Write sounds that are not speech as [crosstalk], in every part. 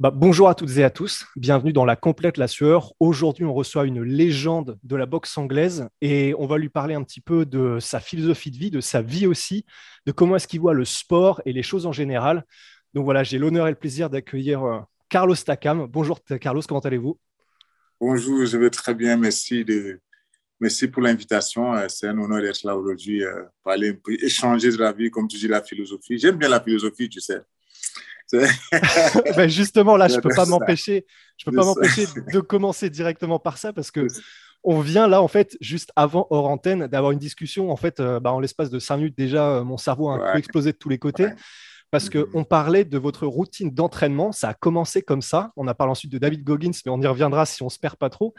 Bah, bonjour à toutes et à tous, bienvenue dans La Complète La Sueur. Aujourd'hui, on reçoit une légende de la boxe anglaise et on va lui parler un petit peu de sa philosophie de vie, de sa vie aussi, de comment est-ce qu'il voit le sport et les choses en général. Donc voilà, j'ai l'honneur et le plaisir d'accueillir euh, Carlos Takam. Bonjour Carlos, comment allez-vous? Bonjour, je vais très bien, merci, de... merci pour l'invitation. Euh, c'est un honneur d'être là aujourd'hui, euh, parler un échanger de la vie, comme tu dis, la philosophie. J'aime bien la philosophie, tu sais. [laughs] ben justement, là, je ne peux pas m'empêcher, je peux pas m'empêcher de commencer directement par ça parce que on vient là, en fait, juste avant hors antenne, d'avoir une discussion. En fait, euh, bah, en l'espace de cinq minutes, déjà, euh, mon cerveau a un peu explosé de tous les côtés. Parce qu'on mm-hmm. parlait de votre routine d'entraînement, ça a commencé comme ça. On a parlé ensuite de David Goggins, mais on y reviendra si on se perd pas trop.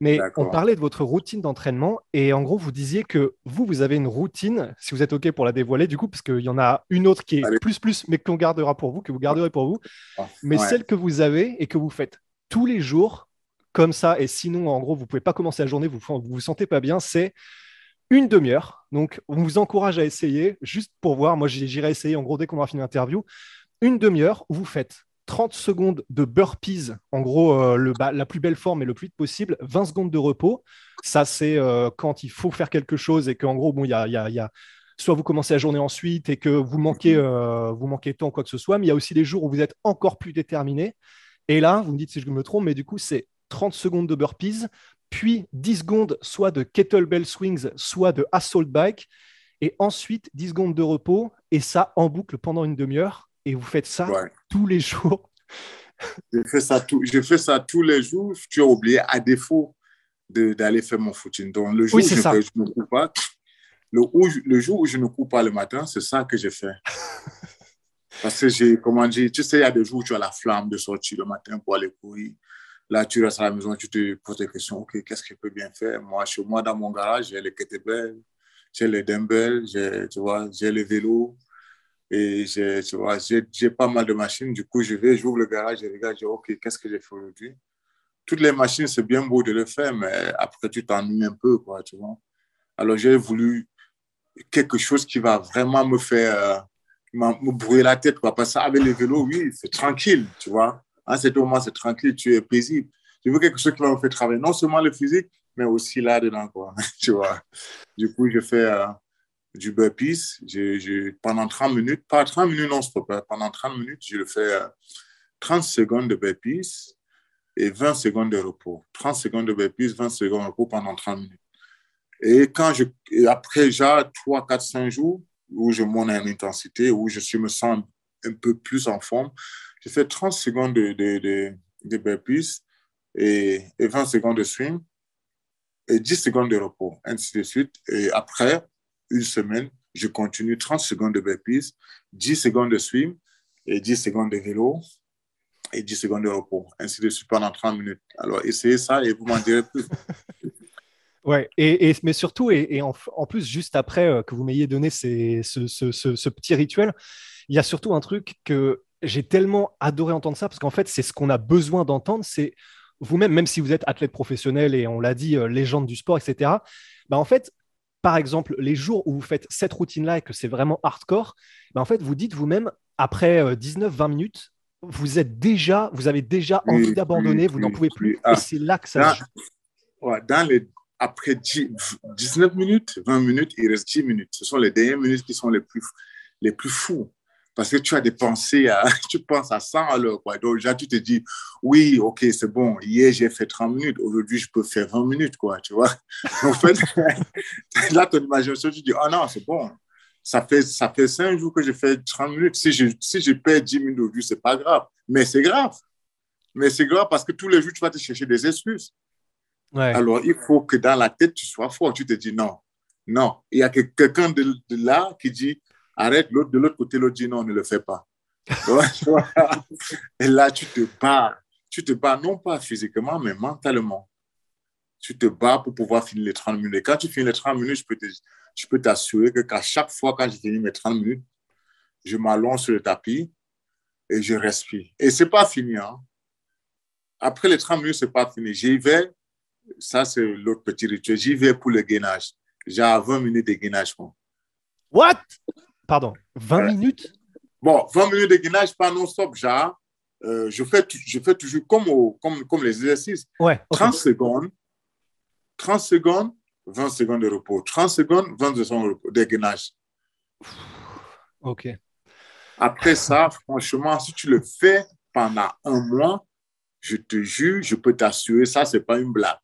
Mais on parlait de votre routine d'entraînement et en gros, vous disiez que vous, vous avez une routine, si vous êtes OK pour la dévoiler, du coup, parce qu'il y en a une autre qui est plus, plus, mais qu'on gardera pour vous, que vous garderez pour vous. Ah, mais celle que vous avez et que vous faites tous les jours, comme ça, et sinon, en gros, vous ne pouvez pas commencer la journée, vous ne vous, vous sentez pas bien, c'est une demi-heure. Donc, on vous encourage à essayer, juste pour voir. Moi, j'irai essayer, en gros, dès qu'on aura fini l'interview. Une demi-heure où vous faites 30 secondes de burpees, en gros, euh, le, bah, la plus belle forme et le plus vite possible, 20 secondes de repos. Ça, c'est euh, quand il faut faire quelque chose et qu'en gros, bon, il y a, y, a, soit vous commencez la journée ensuite et que vous manquez, euh, vous manquez de temps, quoi que ce soit, mais il y a aussi des jours où vous êtes encore plus déterminé. Et là, vous me dites si je me trompe, mais du coup, c'est 30 secondes de burpees, puis 10 secondes soit de kettlebell swings, soit de assault bike, et ensuite 10 secondes de repos, et ça en boucle pendant une demi-heure et vous faites ça tous les jours. je, fais ça je fais ça tous les jours. Tu as oublié, à défaut d'aller faire mon footing. Donc, le jour où je, ne cours pas, le, le, jour où je ne cours pas le matin, c'est ça que je fais. [laughs] Parce que j'ai, comment dire, tu sais, il y a des jours où tu as la flamme de sortir le matin pour aller courir. Là, tu restes à la maison, tu te poses des questions. OK, qu'est-ce que je peux bien faire? Moi, chez moi, dans mon garage, j'ai les kettlebells, j'ai les dumbbells, j'ai, tu vois, j'ai le vélo, et tu vois, j'ai, pas mal de machines. Du coup, je vais, j'ouvre le garage, je regarde, je dis, OK, qu'est-ce que j'ai fait aujourd'hui? Toutes les machines, c'est bien beau de le faire, mais après, tu t'ennuies un peu, quoi, tu vois. Alors, j'ai voulu quelque chose qui va vraiment me faire, euh, me brûler la tête, quoi. Parce qu'avec le vélo, oui, c'est tranquille, tu vois. À cet moment, c'est tranquille, tu es paisible. Je veux quelque chose qui va me faire travailler, non seulement le physique, mais aussi là-dedans, [laughs] tu vois. Du coup, je fais... Euh, du burpees. pendant 30 minutes, pas 30 minutes non-stop, hein. pendant 30 minutes, je le fais 30 euh, secondes de burpees et 20 secondes de repos. 30 secondes de burpees, 20 secondes de repos pendant 30 minutes. Et quand je, après, j'ai 3, 4, 5 jours où je monte en intensité, où je suis, me sens un peu plus en forme, je fais 30 secondes de, de, de, burpees et, et 20 secondes de swing et 10 secondes de repos, ainsi de suite. Et après, une semaine, je continue 30 secondes de burpees, 10 secondes de swim et 10 secondes de vélo et 10 secondes de repos, ainsi de suite pendant 30 minutes. Alors, essayez ça et vous m'en direz plus. [laughs] ouais, et, mais surtout, et, en, plus, juste après euh, que vous m'ayez donné ce, ce, petit rituel, il y a surtout un truc que j'ai tellement adoré entendre ça, parce qu'en fait, c'est ce qu'on a besoin d'entendre, c'est vous-même, même si vous êtes athlète professionnel et on l'a dit, euh, légende du sport, etc., bah en fait, par exemple, les jours où vous faites cette routine-là et que c'est vraiment hardcore, ben en fait, vous dites vous-même, après 19-20 euh, minutes, vous êtes déjà, vous avez déjà envie d'abandonner, vous n'en pouvez plus. et ah. c'est là que ça dans, dans les, après 19 minutes, 20 minutes, il reste 10 minutes. Ce sont les dernières minutes qui sont les plus, les plus fous parce que tu as des pensées, à, [laughs] tu penses à ça alors Quoi. Donc, déjà, tu te dis, oui, ok, c'est bon, hier, j'ai fait 30 minutes, aujourd'hui, je peux faire 20 minutes, quoi, tu vois. [laughs] En fait, [laughs] là, ton imagination, tu dis, oh non, c'est bon. Ça fait, ça fait 5 jours que je fais 30 minutes. Si je, si je perds 10 minutes aujourd'hui, c'est pas grave. Mais c'est grave. Mais c'est grave parce que tous les jours, tu vas te chercher des excuses. Ouais. Alors, il faut que dans la tête, tu sois fort. Tu te dis, non, non. Il y a quelqu'un de, de là qui dit, arrête. L'autre, de l'autre côté, l'autre dit non, ne le fais pas. Et là, tu te bats. Tu te bats non pas physiquement, mais mentalement. Tu te bats pour pouvoir finir les 30 minutes. Quand tu finis les 30 minutes, je peux, t'assurer que qu'à chaque fois, quand j'ai fini mes 30 minutes, je m'allonge sur le tapis et je respire. Et c'est pas fini. Hein. Après les 30 minutes, c'est pas fini. J'y vais. Ça, c'est l'autre petit rituel. J'y vais pour le gainage. J'ai 20 minutes de gainage. What? Pardon, 20 minutes? Bon, 20 minutes de gainage, pas non-stop, genre. Euh, je, fais, je fais toujours comme, comme, comme les exercices. Ouais, 30 secondes, 30 secondes, 20 secondes de repos. 30 secondes, 20 secondes de, gainage. OK. Après ça, franchement, si tu le fais pendant un mois, je te jure, je peux t'assurer, ça, ce n'est pas une blague.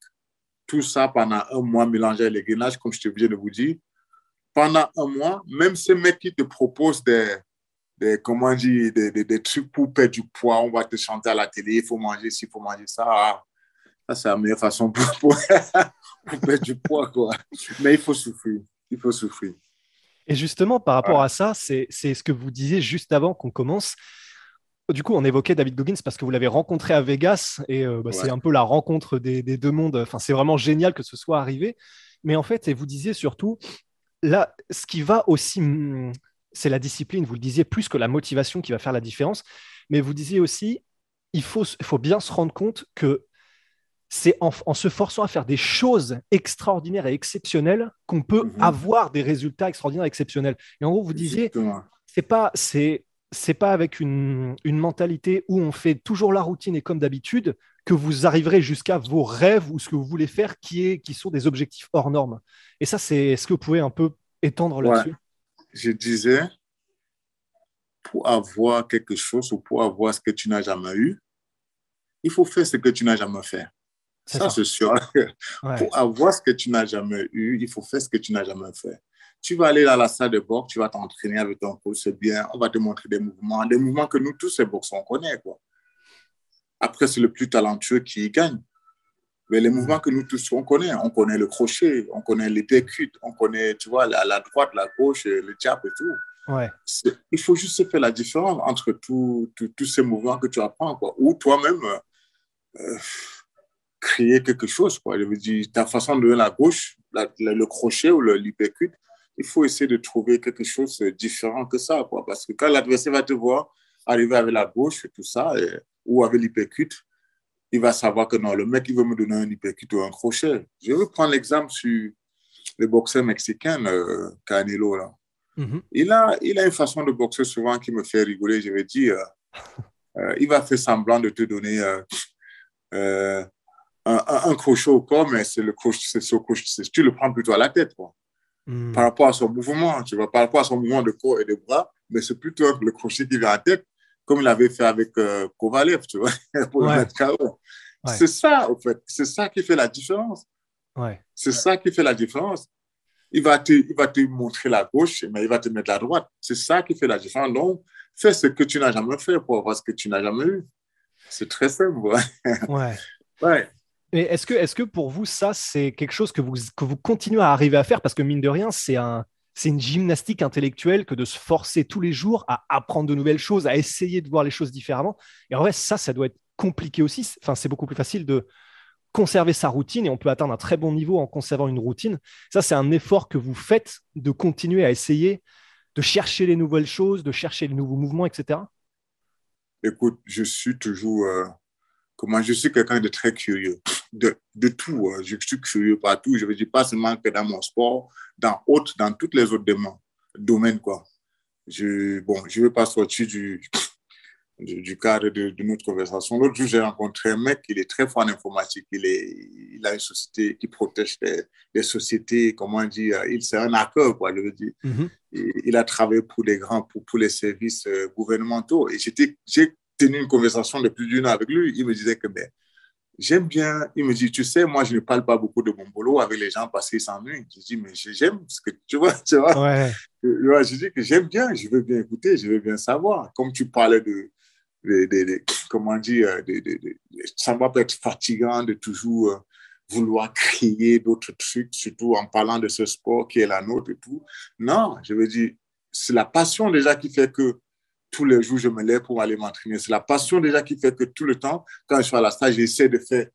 Tout ça pendant un mois mélangé les gainages, comme je te viens de vous dire. Pendant un mois, même ces mecs qui te proposent des, des comment dire, des, des, trucs pour perdre du poids, on va te chanter à la télé, il faut manger ci, il faut manger ça. Ah, ça, c'est la meilleure façon pour, [laughs] pour, perdre du poids, quoi. Mais il faut souffrir. Il faut souffrir. Et justement, par rapport à ça, c'est ce que vous disiez juste avant qu'on commence. Du coup, on évoquait David Goggins parce que vous l'avez rencontré à Vegas et euh, bah, c'est un peu la rencontre des, des deux mondes. Enfin, c'est vraiment génial que ce soit arrivé. Mais en fait, et vous disiez surtout, là, ce qui va aussi, c'est la discipline. Vous le disiez plus que la motivation qui va faire la différence. Mais vous disiez aussi, il faut, il faut bien se rendre compte que c'est en, se forçant à faire des choses extraordinaires et exceptionnelles qu'on peut mhm. avoir des résultats extraordinaires et exceptionnels. Et en gros, vous disiez, c'est pas, c'est, c'est pas avec une, une, mentalité où on fait toujours la routine et comme d'habitude que vous arriverez jusqu'à vos rêves ou ce que vous voulez faire qui, est, qui sont des objectifs hors normes. Et ça, c'est ce que vous pouvez un peu étendre là-dessus? Je disais, pour avoir quelque chose ou pour avoir ce que tu n'as jamais eu, il faut faire ce que tu n'as jamais fait. Ça, c'est sûr. [laughs] Pour avoir ce que tu n'as jamais eu, il faut faire ce que tu n'as jamais fait. Tu vas aller dans la salle de boxe, tu vas t'entraîner avec ton coach, c'est bien. On va te montrer des mouvements, des mouvements que nous tous, ces boxeurs, on connaît. Quoi. Après, c'est le plus talentueux qui gagne. Mais les mouvements que nous tous, on connaît. On connaît le crochet, on connaît les on connaît, tu vois, la, la, droite, la gauche, le jab et tout. Ouais. Il faut juste faire la différence entre tous ces mouvements que tu apprends. Quoi. Ou toi-même, euh, créer quelque chose. Quoi. Je veux dire, ta façon de la gauche, le crochet ou l'hypercute, il faut essayer de trouver quelque chose de différent que ça. Quoi. Parce que quand l'adversaire va te voir arriver avec la gauche et tout ça, ou avec l'hypercute, il va savoir que non, le mec, il veut me donner un hypercute ou un crochet. Je vais prendre l'exemple sur le boxeur mexicain, euh, Canelo. Là. Mm-hmm. il, a, il a une façon de boxer souvent qui me fait rigoler. Je vais dire, euh, il va faire semblant de te donner euh, un, crochet au corps, mais c'est le crochet, c'est tu le prends plutôt à la tête, quoi. Hmm. Par rapport à son mouvement, tu vois, par rapport à son mouvement de corps et de bras, mais c'est plutôt le crochet qui vient à la tête, comme il avait fait avec euh, Kovalev, tu vois, [laughs] pour le mettre KO. C'est ça, en fait, c'est ça qui fait la différence. Ouais. C'est ça qui fait la différence. Il va, te, il va te montrer la gauche, mais il va te mettre la droite. C'est ça qui fait la différence. Donc, fais ce que tu n'as jamais fait pour avoir ce que tu n'as jamais eu. C'est très simple. Ouais. ouais. [laughs] Est-ce que, est que pour vous, ça, c'est quelque chose que vous, que vous continuez à arriver à faire? Parce que mine de rien, c'est un, une gymnastique intellectuelle que de se forcer tous les jours à apprendre de nouvelles choses, à essayer de voir les choses différemment. Et en vrai, ça, ça doit être compliqué aussi. Enfin, c'est beaucoup plus facile de conserver sa routine et on peut atteindre un très bon niveau en conservant une routine. Ça, c'est un effort que vous faites de continuer à essayer de chercher les nouvelles choses, de chercher les nouveaux mouvements, etc. Écoute, je suis toujours, euh, comment, je suis quelqu'un de très curieux de, de tout. Hein. Je suis curieux partout. Je veux dire, pas seulement que dans mon sport, dans, autres, dans tous les autres domaines. Quoi. Je bon, je ne vais pas sortir du, du, cadre de, notre conversation. L'autre jour, j'ai rencontré un mec, il est très fort en informatique. Il, est, il a une société qui protège des, sociétés, comment dire, il c'est un hacker, quoi, je veux dire. Mm-hmm. il a travaillé pour les grands, pour, pour les services euh, gouvernementaux. Et j'ai tenu une conversation de plus d'une heure avec lui. Il me disait que ben, j'aime bien. Il me dit, tu sais, moi, je ne parle pas beaucoup de mon boulot avec les gens parce qu'ils s'ennuient. Je dis, mais j'aime ce que tu vois. Tu vois? Ouais. Je dis que j'aime bien, je veux bien écouter, je veux bien savoir. Comme tu parlais de, de, comment dire, ça va peut être fatigant de toujours euh, vouloir créer d'autres trucs, surtout en parlant de ce sport qui est la nôtre et tout. Non, je veux dire, c'est la passion déjà qui fait que tous les jours, je me lève pour aller m'entraîner. C'est la passion déjà qui fait que tout le temps, quand je suis à la salle, j'essaie de faire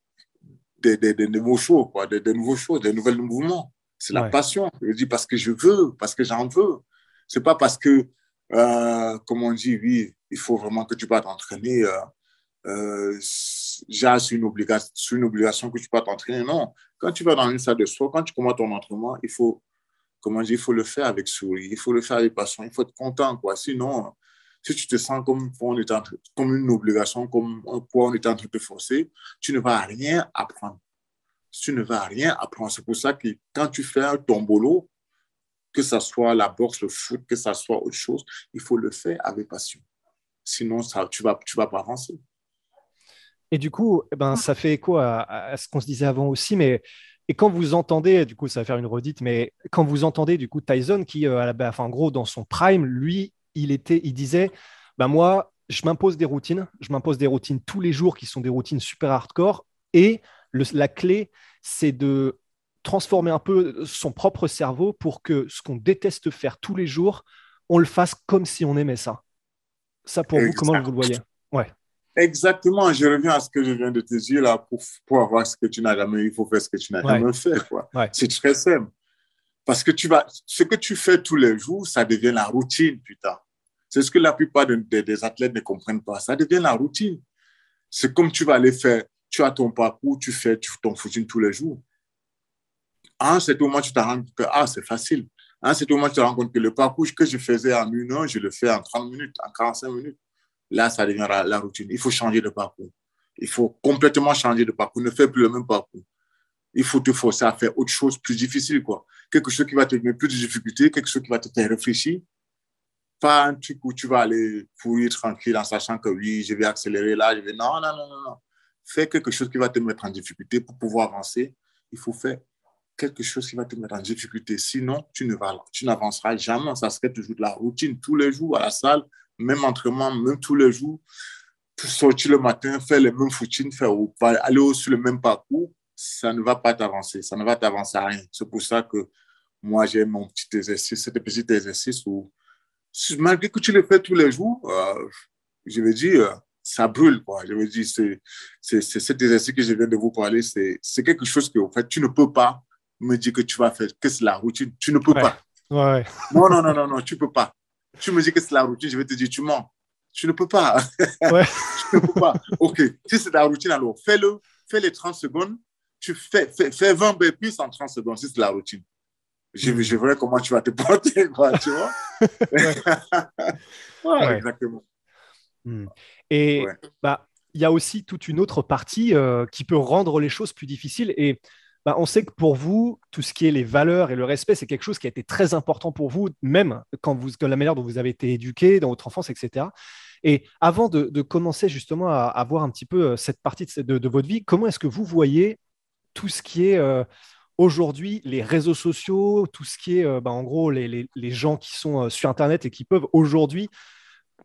des, des, nouveaux shows, quoi, des, nouveaux choses, des nouveaux mouvements. C'est la passion. Je dis parce que je veux, parce que j'en veux. C'est pas parce que, euh, comme on dit, oui, il faut vraiment que tu vas t'entraîner. Euh, euh, c'est une, obligation, une obligation que tu vas t'entraîner. Non. Quand tu vas dans une salle de sport, quand tu commences ton entraînement, il faut, comment dire, il faut le faire avec sourire, il faut le faire avec passion, il faut être content, quoi. Sinon, si tu te sens comme, on est comme une obligation, comme un poids, on est en train de te forcer, tu ne vas rien apprendre. Tu ne vas rien apprendre. C'est pour ça que quand tu fais un tombolo, que ce soit la boxe, le foot, que ce soit autre chose, il faut le faire avec passion. Sinon, tu ne vas, tu vas pas avancer. Et du coup, eh ben, ça fait écho à, ce qu'on se disait avant aussi, mais et quand vous entendez, du coup, ça va faire une redite, mais quand vous entendez du coup Tyson qui, euh, enfin, en gros, dans son prime, lui, il était, il disait, bah moi, je m'impose des routines, je m'impose des routines tous les jours qui sont des routines super hardcore, et la clé, c'est de transformer un peu son propre cerveau pour que ce qu'on déteste faire tous les jours, on le fasse comme si on aimait ça. Ça, pour vous, comment vous le voyez? Ouais. Exactement, je reviens à ce que je viens de te dire là, pour, pour avoir ce que tu n'as jamais, il faut faire ce que tu n'as jamais fait. C'est très simple. Parce que tu vas, ce que tu fais tous les jours, ça devient la routine, putain. C'est ce que la plupart des athlètes ne comprennent pas. Ça devient la routine. C'est comme tu vas aller faire, tu as ton parcours, tu fais ton footing tous les jours. À un certain moment, tu te rends compte que ah, c'est facile. À un certain moment, tu te rends compte que le parcours que je faisais en une heure, je le fais en 30 minutes, en 45 minutes. Là, ça deviendra la routine. Il faut changer de parcours. Il faut complètement changer de parcours. Ne fais plus le même parcours il faut te forcer à faire autre chose plus difficile, quoi. Quelque chose qui va te donner plus de difficultés, quelque chose qui va te faire réfléchir. Pas un truc où tu vas aller pourrir tranquille en sachant que oui, je vais accélérer là, je vais. Non, non, non, non, non. Fais quelque chose qui va te mettre en difficulté pour pouvoir avancer. Il faut faire quelque chose qui va te mettre en difficulté. Sinon, tu ne vas, tu n'avanceras jamais. Ça serait toujours de la routine tous les jours à la salle, même entraînement, même tous les jours. Sortir le matin, faire les mêmes footings, faire, aller sur le même parcours ça ne va pas t'avancer, ça ne va t'avancer à rien. C'est pour ça que moi, j'ai mon petit exercice, cet petit exercice où, malgré que tu le fais tous les jours, euh, je veux dire, euh, ça brûle, quoi. Je veux dire, c'est, c'est, cet exercice que je viens de vous parler, c'est, c'est quelque chose que, en fait, tu ne peux pas me dire que tu vas faire, que c'est la routine. Tu ne peux pas. Ouais. Non, non, non, non, non, tu peux pas. Tu me dis que c'est la routine, je vais te dire, tu mens. Tu ne peux pas. Ouais. [laughs] tu ne peux pas. OK, si c'est la routine, alors fais-le, fais les 30 secondes, tu fais, fais, 20 burpees en 30 secondes, c'est la routine. Je, mm. je verrai comment tu vas te [laughs] porter, quoi, tu vois. [laughs] [laughs] ouais. exactement. Mm. Et bah, il y a aussi toute une autre partie euh, qui peut rendre les choses plus difficiles. Et bah, on sait que pour vous, tout ce qui est les valeurs et le respect, c'est quelque chose qui a été très important pour vous, même quand vous, la manière dont vous avez été éduqué dans votre enfance, etc. Et avant de, commencer justement à, voir un petit peu euh, cette partie de, de votre vie, comment est-ce que vous voyez tout ce qui est euh, aujourd'hui les réseaux sociaux, tout ce qui est euh, bah, en gros les, gens qui sont euh, sur Internet et qui peuvent aujourd'hui,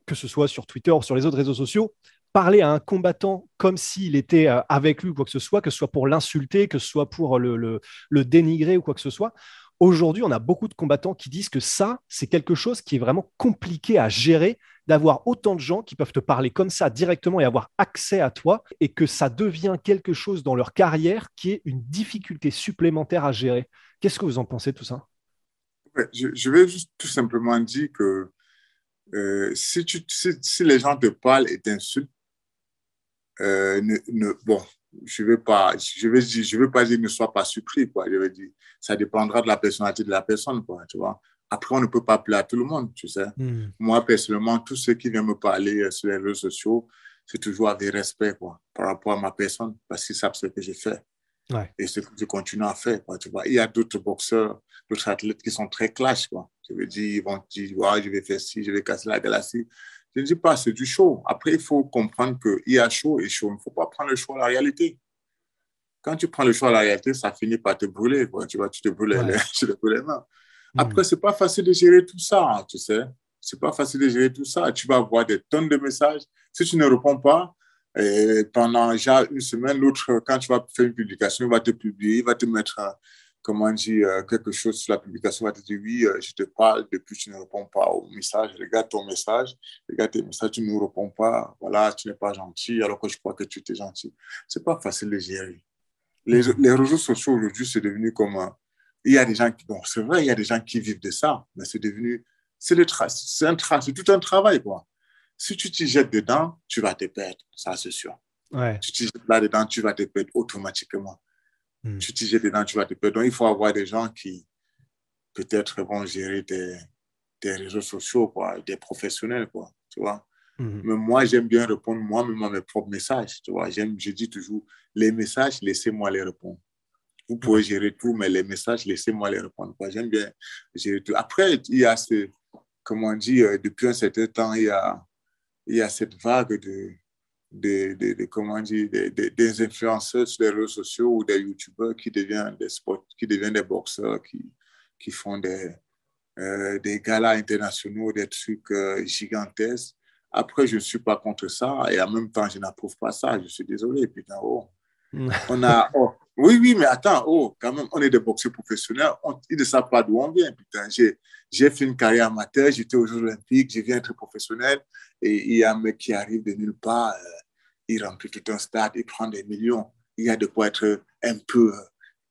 que ce soit sur Twitter ou sur les autres réseaux sociaux, parler à un combattant comme s'il était avec lui ou quoi que ce soit, que ce soit pour l'insulter, que ce soit pour le, dénigrer ou quoi que ce soit. Aujourd'hui, on a beaucoup de combattants qui disent que ça, c'est quelque chose qui est vraiment compliqué à gérer d'avoir autant de gens qui peuvent te parler comme ça directement et avoir accès à toi, et que ça devient quelque chose dans leur carrière qui est une difficulté supplémentaire à gérer. Qu'est-ce que vous en pensez tout ça? Je, vais juste tout simplement dire que euh, si, les gens te parlent et t'insultent, euh, bon, je vais pas, je vais je vais pas dire ne sois pas surpris, quoi. Je vais dire, ça dépendra de la personnalité de la personne, quoi, tu vois. Après, on ne peut pas plaire à tout le monde, tu sais. Hmm. Moi, personnellement, tous ceux qui viennent me parler euh, sur les réseaux sociaux, c'est toujours avec respect, quoi, par rapport à ma personne, parce qu'ils savent ce que j'ai fait. Et ce que je continue à faire, quoi, tu vois. Il y a d'autres boxeurs, d'autres athlètes qui sont très clash, quoi. Je veux dire, ils vont dire, je vais faire ci, je vais casser la galaxie. Je ne dis pas, c'est du show. Après, il faut comprendre qu'il y a show et show. Il ne faut pas prendre le show à la réalité. Quand tu prends le show à la réalité, ça finit par te brûler, quoi. Tu vois, tu te brûles, les, [laughs] tu te brûles les mains. Hmm. Après, c'est pas facile de gérer tout ça, hein, tu sais. C'est pas facile de gérer tout ça. Tu vas avoir des tonnes de messages. Si tu ne réponds pas, et pendant déjà une semaine, l'autre, quand tu vas faire une publication, il va te publier, il va te mettre comment dire, euh, quelque chose sur la publication, va te dire oui, euh, je te parle, depuis tu ne réponds pas au message, regarde ton message, regarde tes messages, tu ne nous réponds pas, voilà, tu n'es pas gentil, alors que je crois que tu es gentil. C'est pas facile de gérer. Les, mm. les réseaux sociaux aujourd'hui, c'est devenu comme. il y a des gens qui. Bon, c'est vrai, il y a des gens qui vivent de ça, mais c'est devenu. C'est le c'est un c'est tout un travail, quoi. Si tu t'y jettes dedans, tu vas te perdre, ça c'est sûr. Ouais. Tu t'y jettes là-dedans, tu vas te perdre automatiquement. Hmm. Tu t'y jettes dedans, tu vas te perdre. Donc, il faut avoir des gens qui, peut-être, vont gérer des, des réseaux sociaux, quoi, des professionnels, quoi, tu vois. Hmm. Mais moi, j'aime bien répondre moi-même à mes propres messages, tu vois. J'aime, je dis toujours, les messages, laissez-moi les répondre. Vous pouvez gérer tout, mais les messages, laissez-moi les répondre. J'aime bien gérer tout. Après, il y a ce, comment on dit, euh, depuis un certain temps, il y a, il y a cette vague de, des, des, comment dire, des, des, influenceurs sur les réseaux sociaux ou des youtubeurs qui deviennent des sports, qui deviennent des boxeurs, qui, qui font des, euh, des galas internationaux, des trucs euh, gigantesques. Après, je ne suis pas contre ça et en même temps, je n'approuve pas ça. Je suis désolé, putain, oh. on a, oh. Oui, oui, mais attends, oh, quand même, on est des boxeurs professionnels, on, ils ne savent pas d'où on vient, putain. J'ai fait une carrière amateur, j'étais aux Jeux Olympiques, je viens être professionnel. Et il y a un mec qui arrive de nulle part, euh, il remplit tout un stade, il prend des millions. Il y a de quoi être un peu, euh,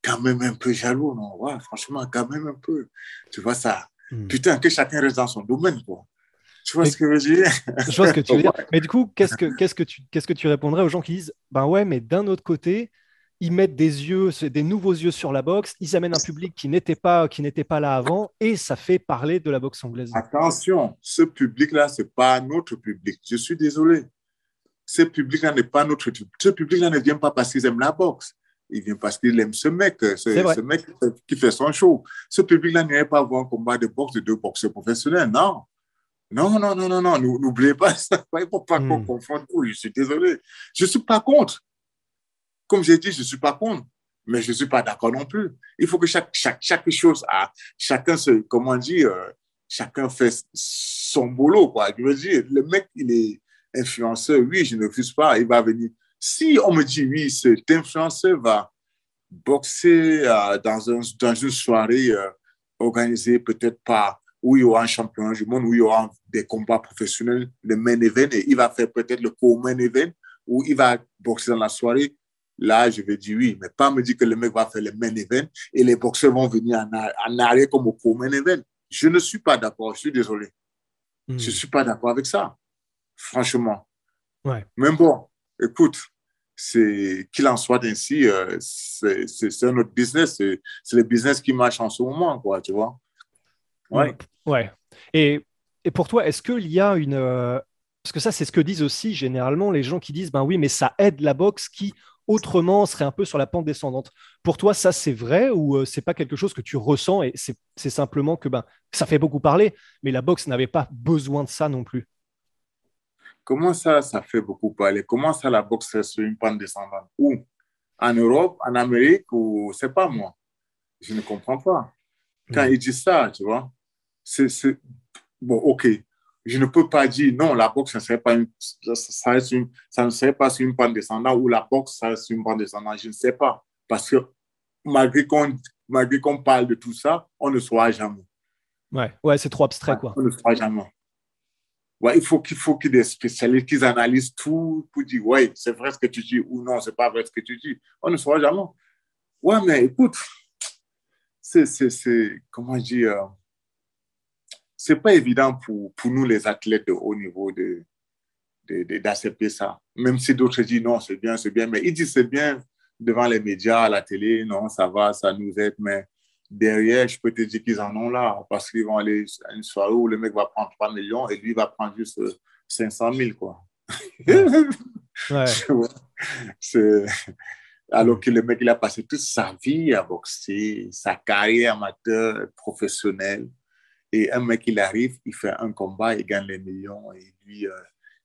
quand même un peu jaloux, non? Ouais, Franchement, quand même un peu. Tu vois ça? Hmm. Putain, que chacun reste dans son domaine, quoi. Tu vois ce que je veux dire? Je vois ce que tu veux dire. [laughs] Mais du coup, qu'est-ce que, qu'est-ce que, tu, qu'est-ce que tu répondrais aux gens qui disent Ben ouais, mais d'un autre côté, ils mettent des yeux, des nouveaux yeux sur la boxe, ils amènent un public qui n'était pas, qui n'était pas là avant, et ça fait parler de la boxe anglaise. Attention, ce public-là, c'est pas notre public. Je suis désolé. Ce public-là n'est pas notre public. Ce public-là ne vient pas parce qu'ils aiment la boxe. Il vient parce qu'il aime ce mec, ce, mec qui fait son show. Ce public-là n'irait pas voir un combat de boxe de deux boxeurs professionnels, non. Non, non, non, non, non, n'oubliez pas [laughs] ça. Il ne faut pas qu'on hmm. confonde tout. Je suis désolé. Je ne suis pas contre. Comme j'ai dit, je ne suis pas contre, mais je ne suis pas d'accord non plus. Il faut que chaque, chaque, chaque chose, a, chacun se, comment dire, euh, chacun fait son boulot, quoi. Je veux dire, le mec, il est influenceur, oui, je ne refuse pas, il va venir. Si on me dit, oui, cet influenceur va boxer euh, dans, un, dans une soirée euh, organisée peut-être pas où il y aura un championnat du monde, où il y aura des combats professionnels, le main event, et il va faire peut-être le co-main event, où il va boxer dans la soirée, Là, je vais dire oui, mais pas me dire que le mec va faire le main event et les boxeurs vont venir en, arrière comme au main event. Je ne suis pas d'accord, je suis désolé. Je ne hmm. suis pas d'accord avec ça, franchement. Ouais. Mais bon, écoute, c'est qu'il en soit ainsi, euh, c'est un autre business, c'est le business qui marche en ce moment, quoi, tu vois. Ouais. Ouais. Et, et pour toi, est-ce qu'il y a une. Euh, parce que ça, c'est ce que disent aussi généralement les gens qui disent ben oui, mais ça aide la boxe qui, autrement serait un peu sur la pente descendante. Pour toi, ça c'est vrai ou euh, c'est pas quelque chose que tu ressens et c'est simplement que ben, ça fait beaucoup parler, mais la boxe n'avait pas besoin de ça non plus? Comment ça, ça fait beaucoup parler? Comment ça, la boxe est sur une pente descendante? Où? En Europe, en Amérique ou c'est pas moi? Je ne comprends pas. Quand il dit ça, tu vois, c'est. Bon, ok, je ne peux pas dire non, la boxe, ça, serait pas une, ça, ne serait pas sur une pente descendante ou la boxe, ça sur une pente descendante. Je ne sais pas. Parce que malgré qu'on parle de tout ça, on ne saura jamais. Ouais, ouais c'est trop abstrait, quoi. On ne saura jamais. Ouais, il faut qu'il faut qu'il y ait des spécialistes qui analysent tout pour dire, ouais, c'est vrai ce que tu dis ou non, c'est pas vrai ce que tu dis. On ne saura jamais. Ouais, mais écoute, c'est, comment dire, euh, c'est pas évident pour, pour nous, les athlètes de haut niveau, de, d'accepter ça. Même si d'autres disent non, c'est bien, c'est bien, mais ils disent c'est bien devant les médias, à la télé, non, ça va, ça nous aide, mais derrière, je peux te dire qu'ils en ont là, parce qu'ils vont aller à une soirée où le mec va prendre 3 millions et lui va prendre juste 500 000, quoi. ouais. [laughs] Alors que le mec, il a passé toute sa vie à boxer, sa carrière amateur, professionnelle. Et un mec, il arrive, il fait un combat, il gagne les millions. Et lui, euh,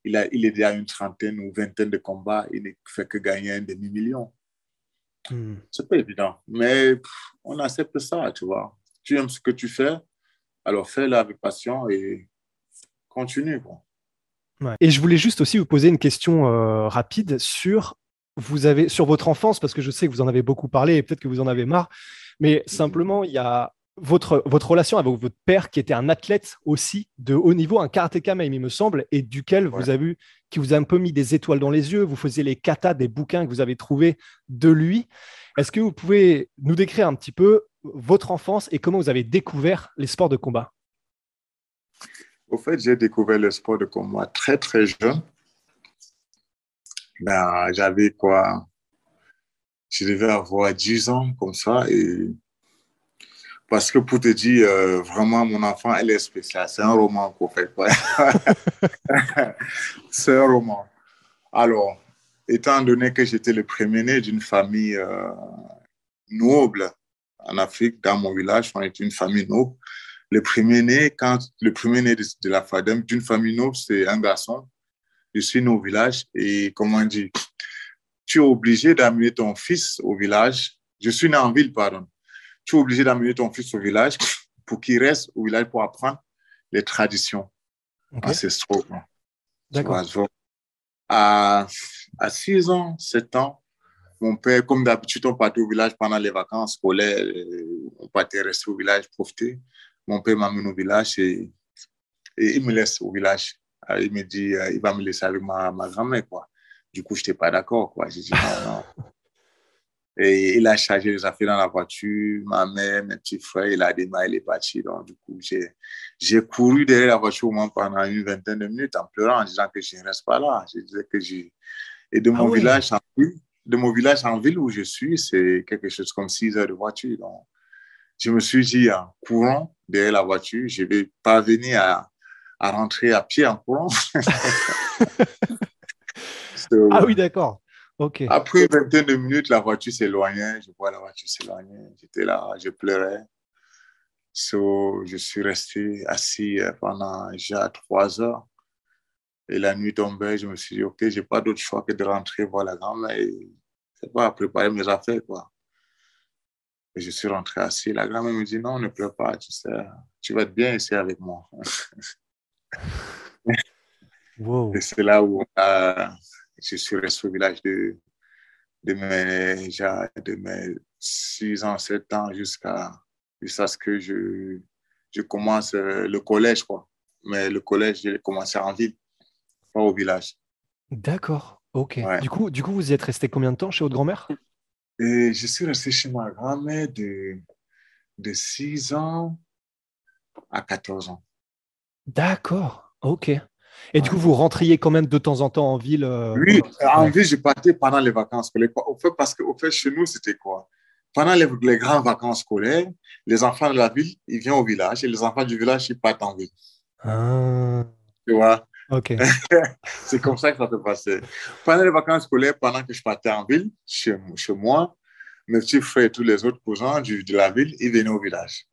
il, a, il est déjà une trentaine ou vingtaine de combats, il ne fait que gagner un demi-million. Hmm. C'est pas évident. Mais on accepte ça, tu vois. Tu aimes ce que tu fais, alors fais-le avec passion et continue. Et je voulais juste aussi vous poser une question euh, rapide sur, vous avez, sur votre enfance, parce que je sais que vous en avez beaucoup parlé et peut-être que vous en avez marre. Mais simplement, il y a votre, votre relation avec votre père qui était un athlète aussi de haut niveau, un karatéka même, il me semble, et duquel vous avez vu, qui vous a un peu mis des étoiles dans les yeux. Vous faisiez les katas des bouquins que vous avez trouvés de lui. Est-ce que vous pouvez nous décrire un petit peu votre enfance et comment vous avez découvert les sports de combat? Au fait, j'ai découvert le sport de combat très très jeune. Ben, j'avais quoi? Je devais avoir 10 ans comme ça et parce que pour te dire, euh, vraiment, mon enfant, elle est spéciale. C'est un roman qu'on fait. [laughs] c'est un roman. Alors, étant donné que j'étais le premier-né d'une famille euh, noble en Afrique, dans mon village, on était une famille noble. Le premier-né, quand le premier-né de, la FADEM, d'une famille noble, c'est un garçon. Je suis né au village et, comment dit, tu es obligé d'amener ton fils au village. Je suis né en ville, pardon tu es obligé d'amener ton fils au village pour qu'il reste au village pour apprendre les traditions ancestrales. D'accord. À, à 6 ans, 7 ans, mon père, comme d'habitude, on partait au village pendant les vacances scolaires. On partait rester au village, profiter. Mon père m'amène au village et, et, il me laisse au village. il me dit, euh, il va me laisser avec ma, ma grand-mère, quoi. Du coup, je n'étais pas d'accord, quoi. J'ai dit, non, non. [laughs] Et il a chargé les affaires dans la voiture. Ma mère, mes petits frères, il a démarré, il est parti. Donc, du coup, j'ai couru derrière la voiture au moins pendant une vingtaine de minutes en pleurant, en disant que je ne reste pas là. Je disais que j'ai. Et de mon, ah village en ville, de mon village en ville où je suis, c'est quelque chose comme 6 heures de voiture. Donc, je me suis dit, en courant derrière la voiture, je vais pas venir à, à rentrer à pied en courant. [laughs] [laughs] ah oui, d'accord. Après 22 minutes, la voiture s'éloignait. Je vois la voiture s'éloigner. J'étais là, je pleurais. So, je suis resté assis euh, pendant déjà trois heures. Et la nuit tombait, je me suis dit, OK, je n'ai pas d'autre choix que de rentrer voir la grand-mère et pas préparer mes affaires, quoi. Et je suis rentré assis. La grand-mère me dit, non, ne pleure pas, tu sais, tu vas être bien ici avec moi. [laughs] Et c'est là où je suis resté au village de, de, mes, de mes 6 ans, 7 ans jusqu'à jusqu'à ce que je, je commence euh, le collège. Quoi. Mais le collège, j'ai commencé en ville, pas au village. D'accord, ok. Du, coup, du coup, vous y êtes resté combien de temps chez votre grand-mère Je suis resté chez ma grand-mère de, de 6 ans à 14 ans. D'accord, ok. Et du coup, vous rentriez quand même de temps en temps en ville euh, Oui, en ville, je partais pendant les vacances scolaires. Parce qu'au fait, chez nous, c'était quoi? Pendant les, les, grandes vacances scolaires, les enfants de la ville, ils viennent au village et les enfants du village, ils partent en ville. Ah. Tu vois? Ok. [laughs] c'est comme ça que ça se passait. Pendant les vacances scolaires, pendant que je partais en ville, chez, chez moi, mes petits frères et tous les autres cousins de la ville, ils venaient au village.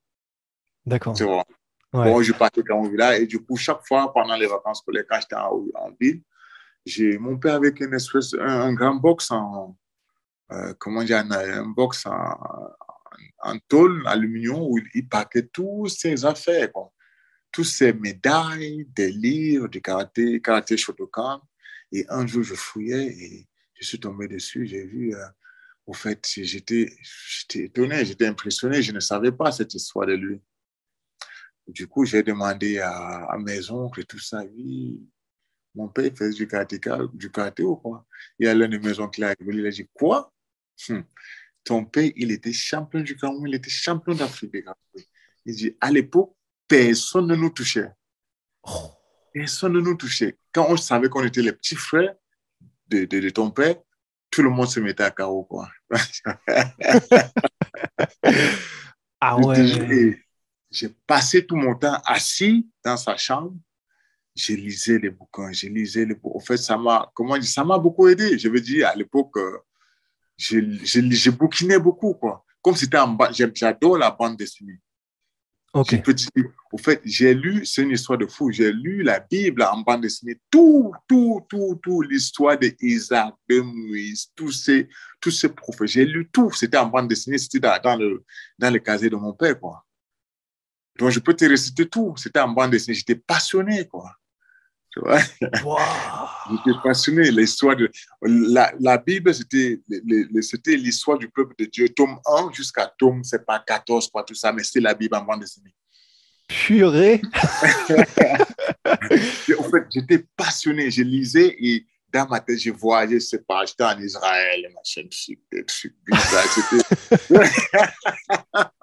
D'accord. Tu vois? Bon, je partais dans mon village et du coup, chaque fois pendant les vacances scolaires, quand j'étais en, ville, j'ai mon père avec une espèce, un, grand box en, euh, comment dire, un, box en, en tôle, aluminium, où il paquait toutes ses affaires, toutes ses médailles, des livres du karaté, karaté Shotokan. Et un jour, je fouillais et je suis tombé dessus, j'ai vu, euh, au fait, j'étais étonné, j'étais impressionné, je ne savais pas cette histoire de lui. Du coup, j'ai demandé à, à, mes oncles et tout ça. Oui, mon père faisait du karaté, du karaté ou quoi? Il y a l'un de mes oncles il a dit Quoi? Hum, Ton père, il était champion du Cameroun, il était champion d'Afrique. Il dit À l'époque, personne ne nous touchait. Oh. Personne ne nous touchait. Quand on savait qu'on était les petits frères de, de, de, ton père, tout le monde se mettait à carreau. Quoi. [laughs] ah ouais j'ai passé tout mon temps assis dans sa chambre. J'ai lisé les bouquins, j'ai lisé les bouquins. En fait, ça m'a, comment dire, ça m'a beaucoup aidé. Je veux dire, à l'époque, euh, j'ai bouquiné beaucoup, quoi. Comme c'était en j'adore la bande dessinée. Ok. au fait, j'ai lu, c'est une histoire de fou, j'ai lu la Bible en bande dessinée, tout, tout, tout, tout, l'histoire d'Isaac, de Moïse, tous ces, tous ces prophètes. J'ai lu tout, c'était en bande dessinée, c'était dans, dans, le, dans le casier de mon père, quoi. Donc, je peux te réciter tout. C'était en bande dessinée. J'étais passionné, quoi. Tu vois? J'étais passionné. L'histoire de la, la Bible, c'était l'histoire du peuple de Dieu, tome 1 jusqu'à tome, c'est pas 14, pas tout ça, mais c'est la Bible en bande dessinée. Purée. en fait, j'étais passionné. Je lisais et dans ma tête, je voyais, je sais pas, j'étais en Israël, machin, des trucs bizarres.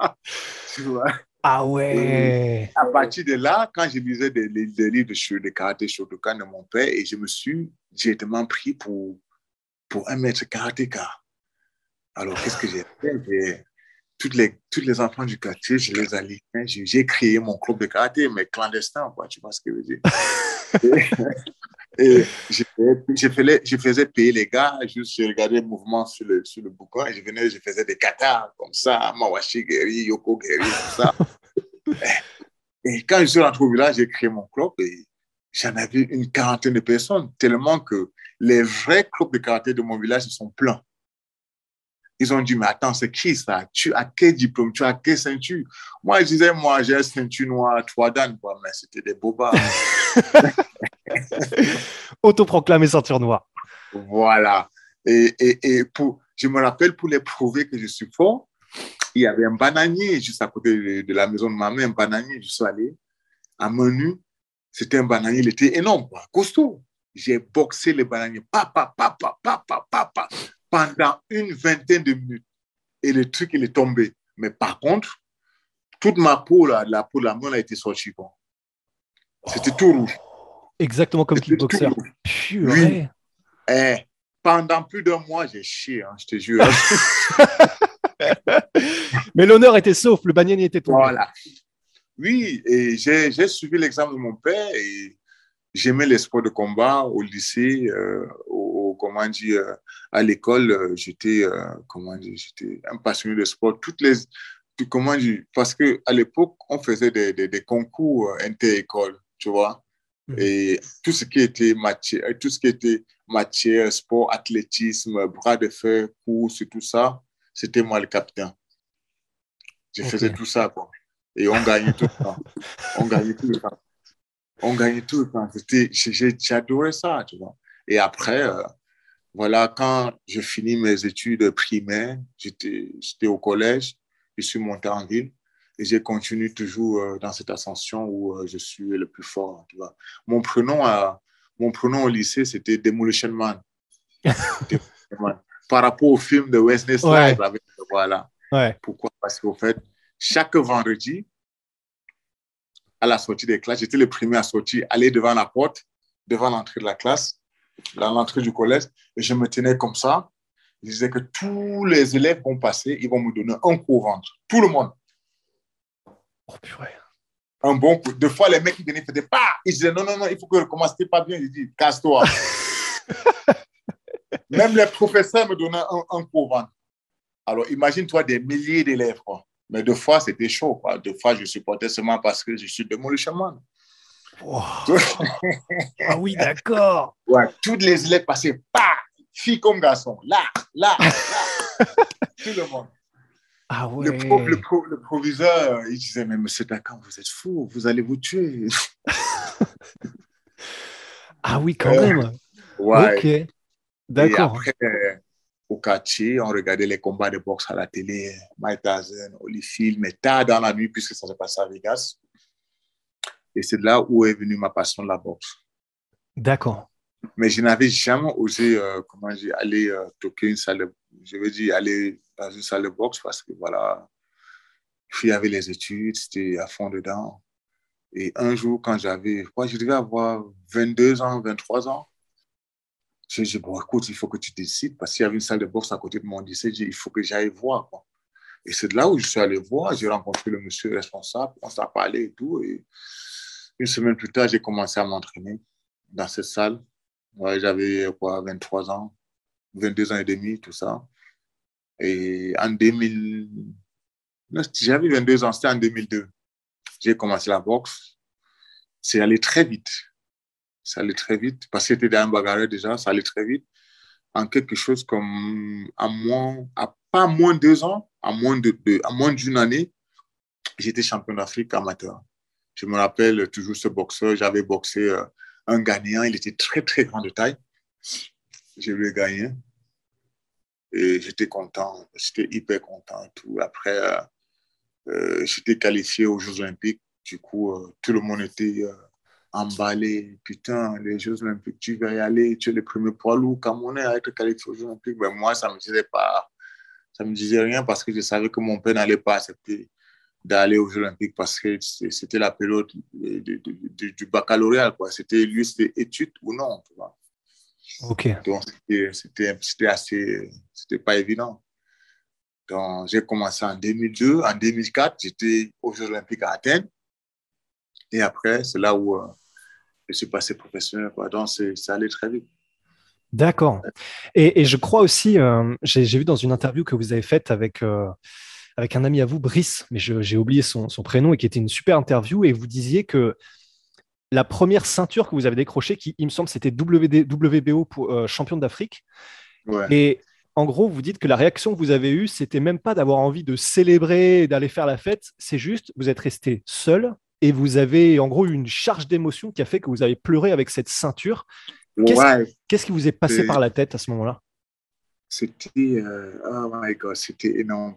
[laughs] [laughs] tu vois? Ah ouais. à partir de là, quand je lisais des, des livres de, de karaté Shotokan de mon père, et je me suis directement pris pour, pour un maître karatéka. Alors, qu'est-ce que j'ai fait? Toutes les, tous les enfants du quartier, je les ai J'ai créé mon club de karaté, mais clandestin, quoi, tu vois ce que je veux dire? [laughs] et, je, faisais, je, faisais, payer les gars, juste je regardais le mouvement sur le, sur le bouquin, et je venais, je faisais des katas comme ça, Mawashi Geri, Yoko Geri, tout ça. [laughs] et, quand je suis rentré au village, j'ai créé mon club et j'en avais une quarantaine de personnes, tellement que les vrais clubs de karaté de mon village, ils sont pleins. Ils ont dit, mais attends, c'est qui ça Tu as quel diplôme? Tu as quelle ceinture? Moi, je disais, moi, j'ai ceinture noire, trois dames, quoi, mais c'était des bobards. [laughs] Autoproclamé ceinture noire. Voilà. Et, et, et, pour, je me rappelle, pour les prouver que je suis fort, il y avait un bananier juste à côté de, la maison de ma mère, un bananier. Je suis allé à menu. C'était un bananier, il était énorme, quoi, costaud. J'ai boxé le bananier, papa, papa, papa, papa pendant une vingtaine de minutes. Et le truc, il est tombé. Mais par contre, toute ma peau, là, la peau de la main, a été sortie. Bon. C'était tout rouge. Exactement comme kickboxer. Oui. Eh, pendant plus d'un mois, j'ai chié, hein, je te jure. [laughs] Mais l'honneur était sauf, le bannier était tombé. Voilà. Oui, et j'ai suivi l'examen de mon père et j'aimais les sports de combat au lycée, euh, comment dire, euh, à l'école, euh, j'étais, euh, comment dire, j'étais un passionné de sport. Toutes les, comment dire, parce que à l'époque, on faisait des, des, concours inter-école, tu vois. Mhm. Et tout ce qui était matière, tout ce qui était matière, sport, athlétisme, bras de fer, course tout ça, c'était moi le capitaine. Je faisais tout ça, quoi. Et on gagnait tout le temps. [laughs] On gagnait tout le temps. On gagnait tout le temps. J'adorais ça, tu vois. Et après, voilà, quand je finis mes études primaires, j'étais au collège, je suis monté en ville et j'ai continué toujours euh, dans cette ascension où euh, je suis le plus fort. Tu vois. Mon, prénom à, mon prénom au lycée, c'était Demolition Man. [laughs] Par rapport au film de Wesley Snipes. Voilà. Pourquoi? Parce qu'au fait, chaque vendredi, à la sortie des classes, j'étais le premier à sortir, aller devant la porte, devant l'entrée de la classe à l'entrée du collège, et je me tenais comme ça. Je disais que tous les élèves vont passer, ils vont me donner un coup au ventre. Tout le monde. Oh purée. Un bon coup. Deux fois, les mecs, ils venaient, ils faisaient pas. Ils disaient non, non, non, il faut que recommence, pas bien. Je dis, casse-toi. [laughs] Même les professeurs me donnaient un, coup au ventre. Alors, imagine-toi des milliers d'élèves, quoi. Mais deux fois, c'était chaud, quoi. Deux fois, je supportais seulement parce que je suis de ah oui, d'accord. [laughs] Ouais, toutes les élèves passaient, pas, filles comme garçons, là, là, là. [laughs] Tout le monde. Ah ouais. le, proviseur, il disait, mais monsieur Dakan, vous êtes fou, vous allez vous tuer. [laughs] ah oui, quand même. Ouais. Ok. D'accord. au quartier, on regardait les combats de boxe à la télé, Mike Tyson, Holyfield, mais tard dans la nuit, puisque ça se passait à Vegas. Et c'est là où est venue ma passion de la boxe. D'accord. Mais je n'avais jamais osé, euh, comment dire, aller euh, toquer une salle de, je veux dire, aller dans une salle de boxe parce que voilà, il y avait les études, c'était à fond dedans. Et un jour, quand j'avais, quoi, je devais avoir 22 ans, 23 ans, j'ai dit, bon, écoute, il faut que tu décides parce qu'il y avait une salle de boxe à côté de mon lycée, il faut que j'aille voir. Quoi. Et c'est de là où je suis allé voir, j'ai rencontré le monsieur responsable, on s'est parlé et tout. Et une semaine plus tard, j'ai commencé à m'entraîner dans cette salle. J'avais quoi, 23 ans, 22 ans et demi, tout ça. Et en 2000, j'avais 22 ans, c'était en 2002. J'ai commencé la boxe. C'est allé très vite. Ça allait très vite parce que j'étais un bagarreur déjà, ça allait très vite. En quelque chose comme à moins, à pas moins de deux ans, à moins de, à moins d'une année, j'étais champion d'Afrique amateur. Je me rappelle toujours ce boxeur. J'avais boxé euh, un gagnant. Il était très, très grand de taille. Je lui ai gagné. Et j'étais content. J'étais hyper content. Tout. Après, euh, euh, j'étais qualifié aux Jeux Olympiques. Du coup, tout le monde était emballé. Putain, les Jeux Olympiques, tu vas y aller. Tu es le premier poids lourd camerounais à être qualifié aux Jeux Olympiques. Ben, moi, ça ne me disait pas. Ça me disait rien parce que je savais que mon père n'allait pas accepter d'aller aux Jeux Olympiques parce que c'était la période du baccalauréat. C'était lui, c'était études ou non. Tu vois. Ok. Donc, c'était assez, c'était pas évident. Donc, j'ai commencé en 2002. En 2004, j'étais aux Jeux Olympiques à Athènes. Et après, c'est là où euh, je suis passé professionnel. Quoi. Donc, ça allait très vite. D'accord. Et, et, je crois aussi, euh, j'ai vu dans une interview que vous avez faite avec, euh, avec un ami à vous, Brice, mais j'ai oublié son, son, prénom, et qui était une super interview, et vous disiez que la première ceinture que vous avez décrochée, qui, il me semble, c'était WBO pour euh, champion d'Afrique. Et en gros, vous dites que la réaction que vous avez eue, c'était même pas d'avoir envie de célébrer, d'aller faire la fête. C'est juste, vous êtes resté seul et vous avez en gros une charge d'émotion qui a fait que vous avez pleuré avec cette ceinture. Qu'est-ce qui vous est passé par la tête à ce moment-là? C'était, euh, oh my god, c'était énorme.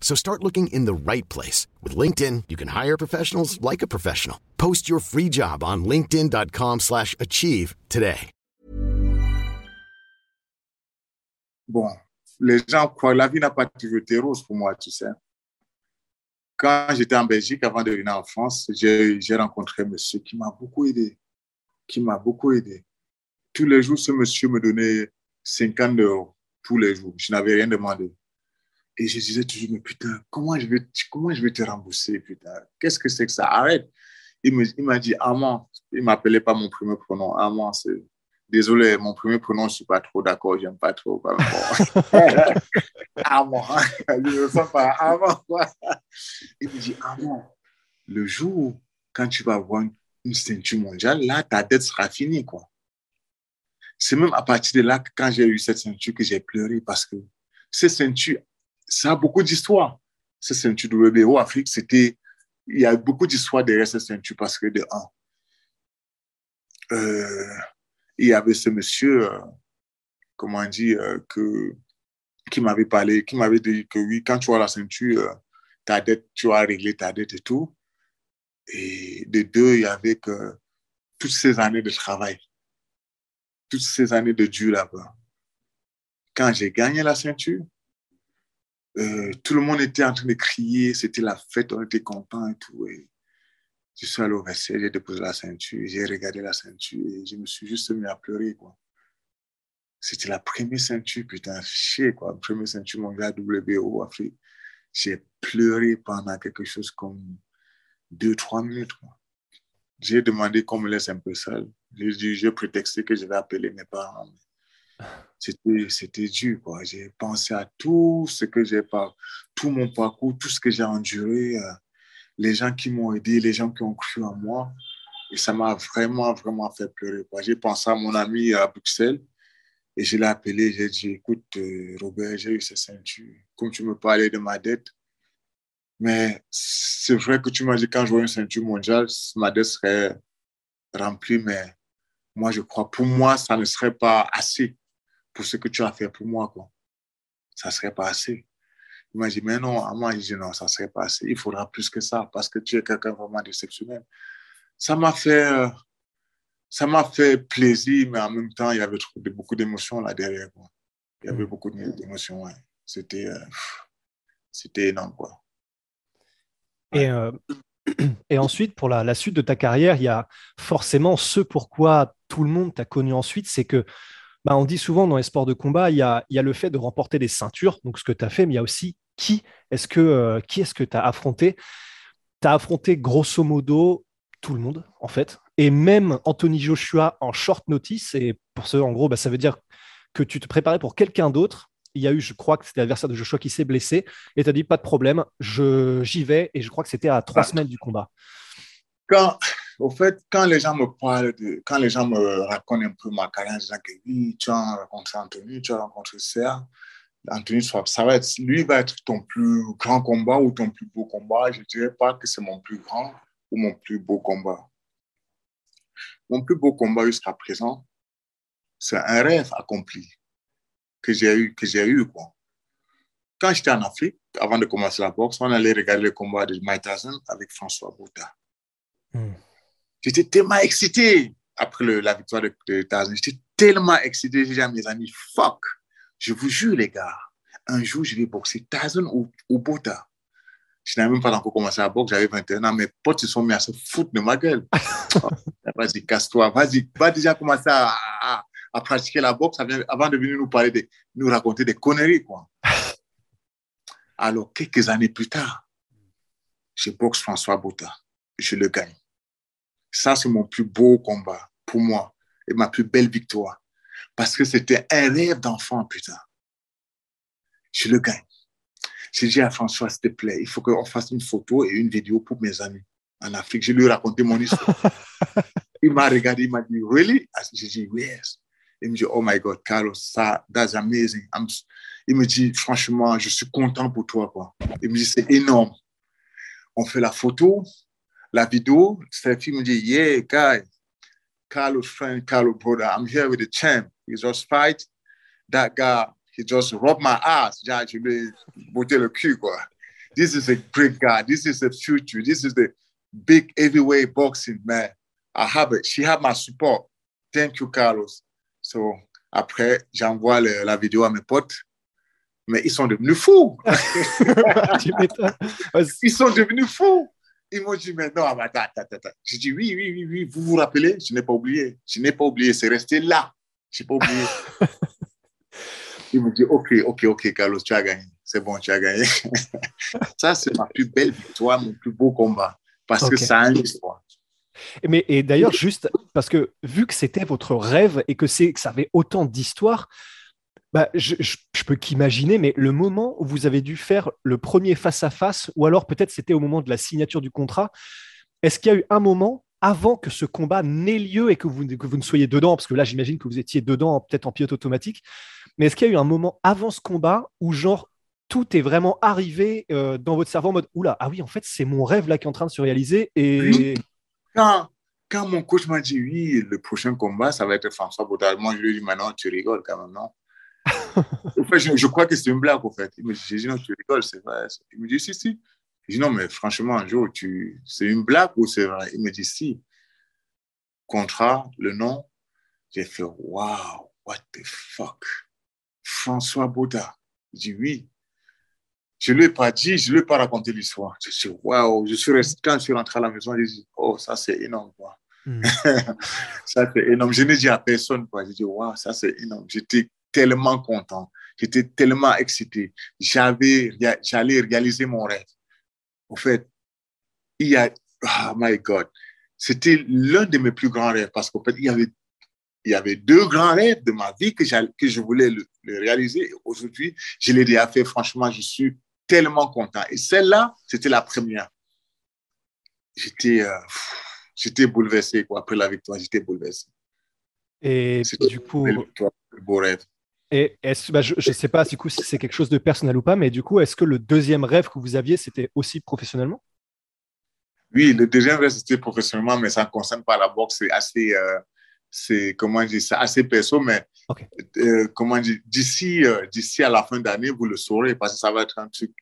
So start looking in the right place. With LinkedIn, you can hire professionals like a professional. Post your free job on linkedin.com slash achieve today. Bon, les gens croient, la vie n'a pas toujours été rose pour moi, tu sais. Quand j'étais en Belgique, avant de venir en France, j'ai rencontré un monsieur qui m'a beaucoup aidé. Qui m'a beaucoup aidé. Tous les jours, ce monsieur me donnait 50 euros tous les jours. Je n'avais rien demandé. Et je disais toujours, mais putain, comment je vais, comment je vais te rembourser, putain? Qu'est-ce que c'est que ça? Arrête. Il m'a dit, Amand. Il ne m'appelait pas mon premier prénom. Amand, c'est. Désolé, mon premier prénom, je ne suis pas trop d'accord, j'aime pas trop. Amand. [laughs] Je ne sens pas Amand. Il me dit, Amand, le jour, quand tu vas avoir une ceinture mondiale, là, ta dette sera finie, quoi. C'est même à partir de là que quand j'ai eu cette ceinture que j'ai pleuré parce que cette ceinture, ça a beaucoup d'histoire. Cette ceinture WBO Afrique, c'était, il y a beaucoup d'histoire derrière cette ceinture parce que de un, euh, il y avait ce monsieur, euh, comment dit, euh, que, qui m'avait parlé, qui m'avait dit que oui, quand tu as la ceinture, ta dette, tu vas régler ta dette et tout. Et de deux, il y avait que toutes ces années de travail toutes ces années de Dieu là-bas. Quand j'ai gagné la ceinture, euh, tout le monde était en train de crier, c'était la fête, on était content et tout. Je suis allé au vestiaire, j'ai déposé la ceinture, j'ai regardé la ceinture et je me suis juste mis à pleurer. quoi. C'était la première ceinture, putain, chier, quoi. Première ceinture mondiale WBO Afrique. J'ai pleuré pendant quelque chose comme deux, trois minutes. J'ai demandé qu'on me laisse un peu seul. J'ai prétexté que je vais appeler mes parents. C'était dur, quoi. J'ai pensé à tout ce que j'ai pas, tout mon parcours, tout ce que j'ai enduré, euh, les gens qui m'ont aidé, les gens qui ont cru en moi. Et ça m'a vraiment, vraiment fait pleurer, quoi. J'ai pensé à mon ami à Bruxelles et je l'ai appelé. J'ai dit, écoute, euh, Robert, j'ai eu cette ceinture. Comme tu me parlais de ma dette, mais c'est vrai que tu m'as dit quand je vois une ceinture mondiale, ma dette serait remplie, mais moi, je crois, pour moi, ça ne serait pas assez pour ce que tu as fait pour moi. Quoi. Ça ne serait pas assez. Il m'a dit, mais non, à moi, je dis non, ça ne serait pas assez. Il faudra plus que ça parce que tu es quelqu'un vraiment d'exceptionnel. Ça m'a fait, euh, ça m'a fait plaisir, mais en même temps, il y avait beaucoup d'émotions là derrière. Quoi. Il y avait mm. beaucoup d'émotions. Ouais. C'était, euh, c'était énorme. Quoi. Et euh, et ensuite, pour la, suite de ta carrière, il y a forcément ce pourquoi tout le monde t'a connu ensuite, c'est que bah, on dit souvent dans les sports de combat, il y a, le fait de remporter des ceintures, donc ce que tu as fait, mais il y a aussi qui est-ce que euh, qui est-ce que tu as affronté Tu as affronté grosso modo tout le monde, en fait, et même Anthony Joshua en short notice, et pour ce, en gros, bah, ça veut dire que tu te préparais pour quelqu'un d'autre. Il y a eu, je crois que c'était l'adversaire de Joshua qui s'est blessé, et tu as dit pas de problème, j'y vais, et je crois que c'était à trois ah. semaines du combat. Quand, au fait, quand les gens me parlent, de, quand les gens me racontent un peu ma carrière, disant que oui, tu as rencontré Anthony, tu as rencontré Serre, Anthony, ça va être, lui va être ton plus grand combat ou ton plus beau combat. Je ne dirais pas que c'est mon plus grand ou mon plus beau combat. Mon plus beau combat jusqu'à présent, c'est un rêve accompli que j'ai eu, que eu, quoi. Quand j'étais en Afrique, avant de commencer la boxe, on allait regarder le combat de Mike Tyson avec François Bouta. Hmm. J'étais tellement excité après la victoire de, de. J'étais tellement excité. J'ai dit à mes amis, fuck, je vous jure, les gars, un jour, je vais boxer Tyson ou, ou Bouta. Je n'avais même pas encore commencé à boxer, j'avais 21 ans. Mes potes se sont mis à se foutre de ma gueule. [laughs] vas-y, casse-toi, vas-y, va déjà commencer à, à, pratiquer la boxe avant de venir nous parler, de, nous raconter des conneries, quoi. [laughs] Alors, quelques années plus tard, je boxe François Bouta. Je le gagne. Ça, c'est mon plus beau combat pour moi et ma plus belle victoire. Parce que c'était un rêve d'enfant, putain. Je le gagne. J'ai dit à François, s'il te plaît, il faut qu'on fasse une photo et une vidéo pour mes amis en Afrique. Je lui ai raconté mon histoire. [laughs] il m'a regardé, il m'a dit, Really? J'ai dit, Yes. Il me dit, Oh my God, Carlos, ça, that's amazing. il me dit, Franchement, je suis content pour toi. Quoi. Il me dit, C'est énorme. On fait la photo, la vidéo. Cette me dit, Yeah, guy, Carlos friend, Carlos brother, I'm here with the champ. He just fight. That guy, he just rubbed my ass. Judge, le cul, quoi. This is a great guy. This is the future. This is the big heavyweight boxing, man. I have it. She had my support. Thank you, Carlos. So, après, j'envoie la vidéo à mes potes. Mais ils sont devenus fous. [laughs] ils sont devenus fous. Ils m'ont dit, mais non, attends, attends, attends. J'ai dit, oui, oui, oui, oui, vous vous rappelez? Je n'ai pas oublié. Je n'ai pas oublié, c'est resté là. Je n'ai pas oublié. [laughs] Il me dit, OK, OK, OK, Carlos, tu as gagné. C'est bon, tu as gagné. [laughs] ça, c'est ma plus belle victoire, mon plus beau combat. Parce que ça a une histoire. Mais, et d'ailleurs, juste parce que vu que c'était votre rêve et que, que ça avait autant d'histoire, bah, je, peux qu'imaginer, mais le moment où vous avez dû faire le premier face-à-face, ou alors peut-être c'était au moment de la signature du contrat, est-ce qu'il y a eu un moment avant que ce combat n'ait lieu et que vous, que vous ne soyez dedans, parce que là j'imagine que vous étiez dedans peut-être en pilote automatique, mais est-ce qu'il y a eu un moment avant ce combat où genre tout est vraiment arrivé euh, dans votre cerveau en mode oula, ah oui, en fait c'est mon rêve là qui est en train de se réaliser et... Quand, mon coach m'a dit oui, le prochain combat ça va être François Baudard, moi je lui ai dit maintenant tu rigoles quand même, non? [laughs] je, crois que c'est une blague, en fait. Il me dit, non, tu rigoles, c'est vrai. Il me dit, si, si. Je dis, non, mais franchement, un jour, tu... c'est une blague ou c'est vrai? Il me dit, si. Contrat, le nom. J'ai fait, wow, what the fuck? François Bauda. Je dis, oui. Je ne lui ai pas dit, je ne lui ai pas raconté l'histoire. Je suis, waouh, je suis resté, quand je suis rentré à la maison, j'ai dit, oh, ça c'est énorme, quoi. Hmm. [laughs] ça c'est énorme. Je n'ai dit à personne, quoi. J'ai dit, waouh, ça c'est énorme. J'étais tellement content. J'étais tellement excité. J'avais, j'allais réaliser mon rêve. En fait, il y a, oh my God, c'était l'un de mes plus grands rêves parce qu'en fait, il y avait, il y avait deux grands rêves de ma vie que, que je voulais le, réaliser. Aujourd'hui, je l'ai déjà fait. Franchement, je suis tellement content. Et celle-là, c'était la première. J'étais, euh, j'étais bouleversé, quoi. Après la victoire, j'étais bouleversé. Et du coup, beau rêve. Et bah, je ne sais pas du coup, si c'est quelque chose de personnel ou pas, mais du coup, est-ce que le deuxième rêve que vous aviez, c'était aussi professionnellement? Oui, le deuxième rêve, c'était professionnellement, mais ça ne concerne pas la boxe. C'est assez, euh, c'est, comment dire, c'est assez perso, mais euh, comment dire, d'ici, euh, d'ici à la fin d'année, vous le saurez, parce que ça va être un truc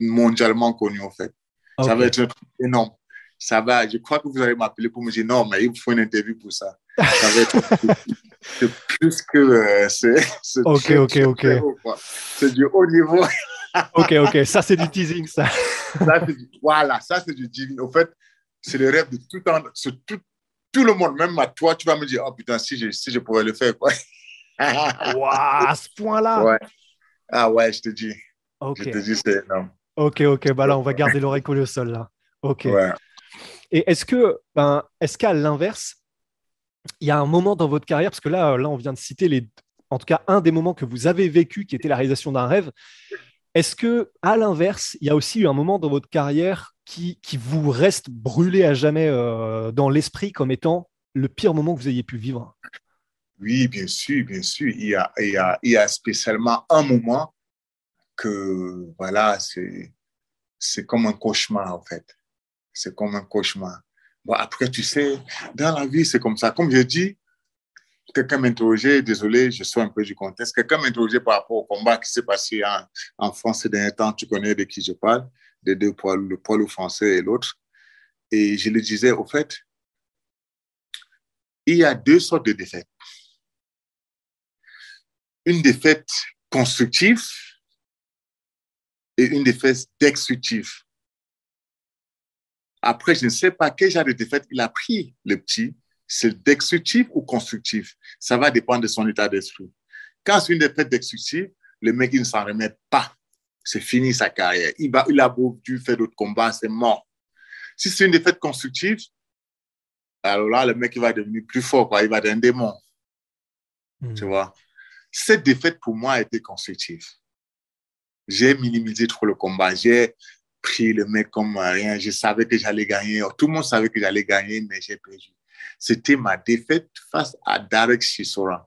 mondialement connu, en fait. Ça va être un truc énorme. Ça va, je crois que vous allez m'appeler pour me dire non, mais il vous faut une interview pour ça. Ça va être [laughs] c'est plus que. Euh, c'est, ok, ok, ok. C'est du haut niveau. [laughs] ok, ok. Ça, c'est du teasing, ça. ça voilà, ça, c'est du teasing. En fait, c'est le rêve de tout, tout, tout le monde. Même à toi, tu vas me dire Oh putain, si je, si je pouvais le faire, quoi. [laughs] Waouh, à ce point-là. Ouais. Ah ouais, je te dis. Ok. Je te dis, c'est énorme. Ok, ok. Bah là, on va garder l'oreille collée au sol, là. Ok. Ouais. Et est-ce que, ben, est-ce qu'à l'inverse, il y a un moment dans votre carrière, parce que là, là, on vient de citer les, en tout cas un des moments que vous avez vécu qui était la réalisation d'un rêve. Est-ce que, à l'inverse, il y a aussi eu un moment dans votre carrière qui, qui vous reste brûlé à jamais euh, dans l'esprit comme étant le pire moment que vous ayez pu vivre? Oui, bien sûr, bien sûr. Il y a, il y a, il y a spécialement un moment que, voilà, c'est, c'est comme un cauchemar, en fait. C'est comme un cauchemar. Bon, après, tu sais, dans la vie, c'est comme ça. Comme je dis, quelqu'un m'interrogeait, désolé, je sors un peu du contexte, quelqu'un m'interrogeait par rapport au combat qui s'est passé en, en, France ces derniers temps, tu connais de qui je parle, des deux poids, le poids français et l'autre. Et je lui disais, au fait, il y a deux sortes de défaites. Une défaite constructive et une défaite destructive. Après, je ne sais pas quel genre de défaite il a pris, le petit. C'est destructif ou constructif? Ça va dépendre de son état d'esprit. Quand c'est une défaite destructive, le mec, il ne s'en remet pas. C'est fini sa carrière. Il, va, il a beau dû faire d'autres combats, c'est mort. Si c'est une défaite constructive, alors là, le mec, il va devenir plus fort, quoi. il va devenir un démon. Hmm. Tu vois? Cette défaite, pour moi, a été constructive. J'ai minimisé trop le combat. J'ai pris le mec comme rien. Je savais que j'allais gagner. Tout le monde savait que j'allais gagner, mais j'ai perdu. C'était ma défaite face à Derek Chisora.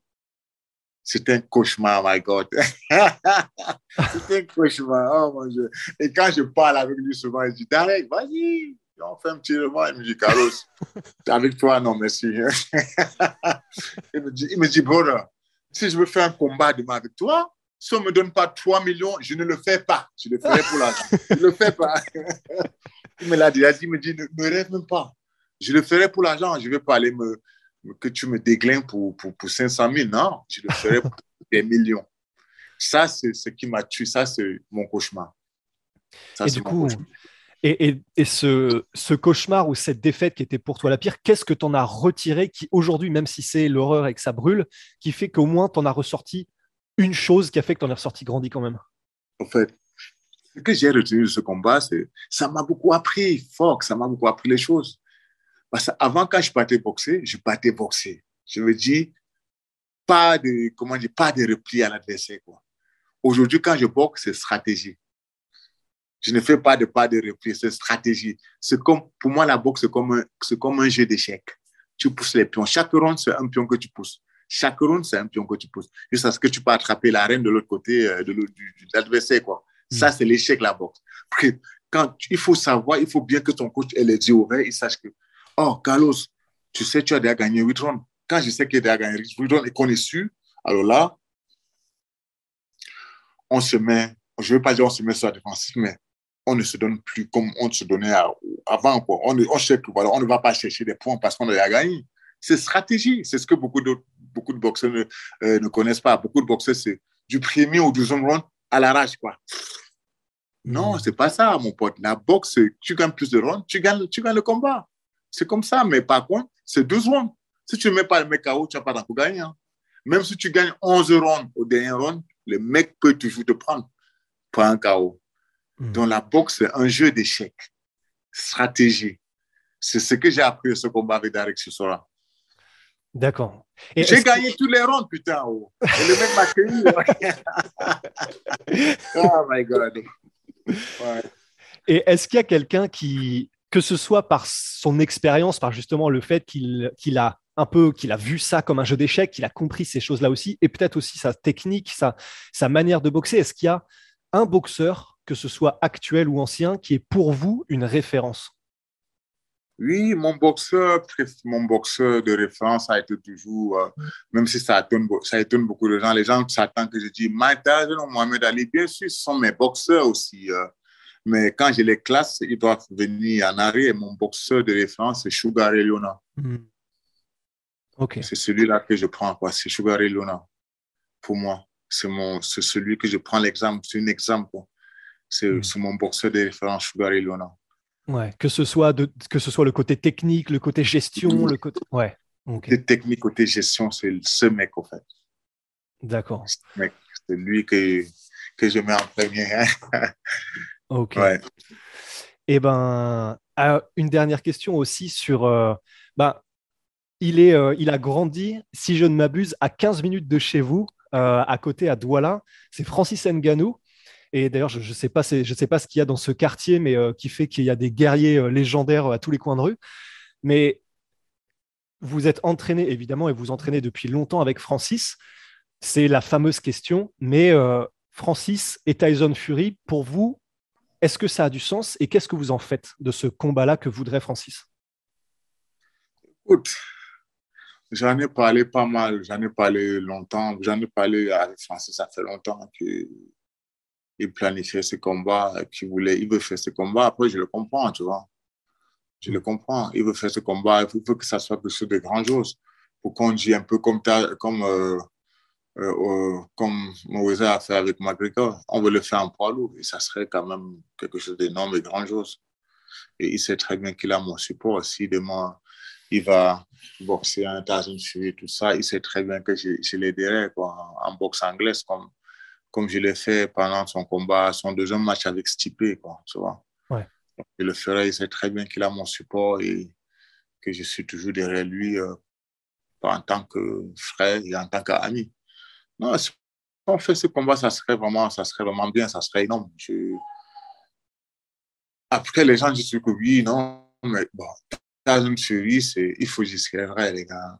C'était un cauchemar, my God. [laughs] C'était un cauchemar. Oh mon Dieu. Et quand je parle avec lui souvent, il dit Derek, vas-y, on fait un petit revoir. Il me dit Carlos, avec toi, non, merci. [laughs] il me dit, il me dit, brother, si je veux faire un combat demain avec toi, si on ne me donne pas 3 millions, je ne le fais pas. Je le ferai pour l'argent. je ne le fais pas. [laughs] il me l'a dit. Il me dit, ne me rêve même pas. Je le ferai pour l'argent. Je ne vais pas aller me, que tu me déglins pour, pour, pour 500 000. Non, je le ferai pour [laughs] des millions. Ça, c'est ce qui m'a tué. Ça, c'est mon cauchemar. Ça, et du coup, et, et, et, ce, ce cauchemar ou cette défaite qui était pour toi la pire, qu'est-ce que tu en as retiré qui, aujourd'hui, même si c'est l'horreur et que ça brûle, qui fait qu'au moins tu en as ressorti une chose qui a fait que tu en es ressorti grandi quand même En fait, ce que j'ai retenu de ce combat, c'est ça m'a beaucoup appris, Fox, ça m'a beaucoup appris les choses. Parce qu'avant, quand je partais boxer, je partais boxer. Je me dis, pas de, comment dire, pas de repli à l'adversaire. Aujourd'hui, quand je boxe, c'est stratégie. Je ne fais pas de pas de repli, c'est stratégie. C'est comme, pour moi, la boxe, c'est comme un, c'est comme un jeu d'échecs. Tu pousses les pions. Chaque round, c'est un pion que tu pousses. Chaque round, c'est un pion que tu pousses. Juste ce que tu peux attraper la reine de l'autre côté euh, de l'adversaire, quoi. Ça, mm. c'est l'échec, la boxe. Quand il faut savoir, il faut bien que ton coach ait les yeux ouverts, il sache que, oh, Carlos, tu sais, tu as déjà gagné 8 rounds. Quand je sais qu'il a déjà gagné 8 rounds et qu'on est sûr, alors là, on se met, je ne veux pas dire on se met sur la défensive, mais on ne se donne plus comme on se donnait avant. Quoi. On, on, sait que, voilà, on ne va pas chercher des points parce qu'on a déjà gagné. C'est stratégie. C'est ce que beaucoup de, beaucoup de boxeurs ne, euh, ne connaissent pas. Beaucoup de boxeurs, c'est du premier au deuxième round à l'arrache. Quoi. Non, mm. c'est pas ça, mon pote. La boxe, tu gagnes plus de rounds, tu gagnes, tu gagnes le combat. C'est comme ça. Mais par contre, c'est deux rounds. Si tu ne mets pas le mec KO, tu n'as pas d'en gagner. Hein. Même si tu gagnes 11 rounds au dernier round, le mec peut toujours te prendre pour un KO. Mm. Dans la boxe, c'est un jeu d'échecs, stratégie. C'est ce que j'ai appris à ce combat avec Derek Chisora. D'accord. J'ai gagné tous les rounds, putain. Oh. Et le mec m'a cueilli. oh [laughs] my God. Et est-ce qu'il y a quelqu'un qui, que ce soit par son expérience, par justement le fait qu'il a un peu, qu'il a vu ça comme un jeu d'échecs, qu'il a compris ces choses-là aussi, et peut-être aussi sa technique, sa, sa manière de boxer, est-ce qu'il y a un boxeur, que ce soit actuel ou ancien, qui est pour vous une référence? Oui, mon boxeur, mon boxeur de référence a été toujours, euh, même si ça étonne, ça étonne beaucoup de gens, les gens s'attendent que je dis Mike Tyson Mohamed Ali, bien sûr, ce sont mes boxeurs aussi. Euh, mais quand je les classe, ils doivent venir en arrière. Mon boxeur de référence, c'est Sugar Ray. Hmm. C'est celui-là que je prends, C'est Sugar Ray pour moi. C'est celui que je prends l'exemple, c'est un exemple. Hmm. C'est mon boxeur de référence, Sugar Ray. Ouais, que ce soit de, que ce soit le côté technique, le côté gestion, le côté ouais. Côté technique, côté gestion, c'est ce mec en fait. D'accord. C'est lui que, que je mets en premier. Hein. [laughs] ok. Et eh ben, une dernière question aussi sur. Euh, bah, il, est, euh, il a grandi, si je ne m'abuse, à 15 minutes de chez vous, à côté, à Douala. C'est Francis Nganou. Et d'ailleurs, je ne sais, pas, ce qu'il y a dans ce quartier, mais qui fait qu'il y a des guerriers légendaires à tous les coins de rue. Mais vous êtes entraîné, évidemment, et vous entraînez depuis longtemps avec Francis. C'est la fameuse question. Mais Francis et Tyson Fury, pour vous, est-ce que ça a du sens et qu'est-ce que vous en faites de ce combat-là que voudrait Francis? Écoute, j'en ai parlé pas mal, j'en ai parlé longtemps, j'en ai parlé avec Francis, ça fait longtemps qu'il planifiait ce combat, qu'il voulait, il veut faire ce combat. Après, je le comprends, tu vois. Je le comprends. Il veut faire ce combat, il veut que ça soit quelque chose de grandiose. Pour qu'on dise un peu comme, comme euh, euh, comme a fait avec McGregor, on veut le faire en poids lourd et ça serait quand même quelque chose d'énorme et grandiose. Et il sait très bien qu'il a mon support. Si demain il va boxer un Fury, tout ça, il sait très bien que je, je l'aiderai en, boxe anglaise, comme, comme je l'ai fait pendant son combat, son deuxième match avec Stipe, quoi, tu vois. Ouais. Il le ferait, il sait très bien qu'il a mon support et que je suis toujours derrière lui euh, en tant que frère et en tant qu'ami. Non, si on fait ce combat, ça serait vraiment, ça serait vraiment bien, ça serait énorme. Après, les gens disent que oui, non, mais bon, dans une série, il faut est vrai, les gars.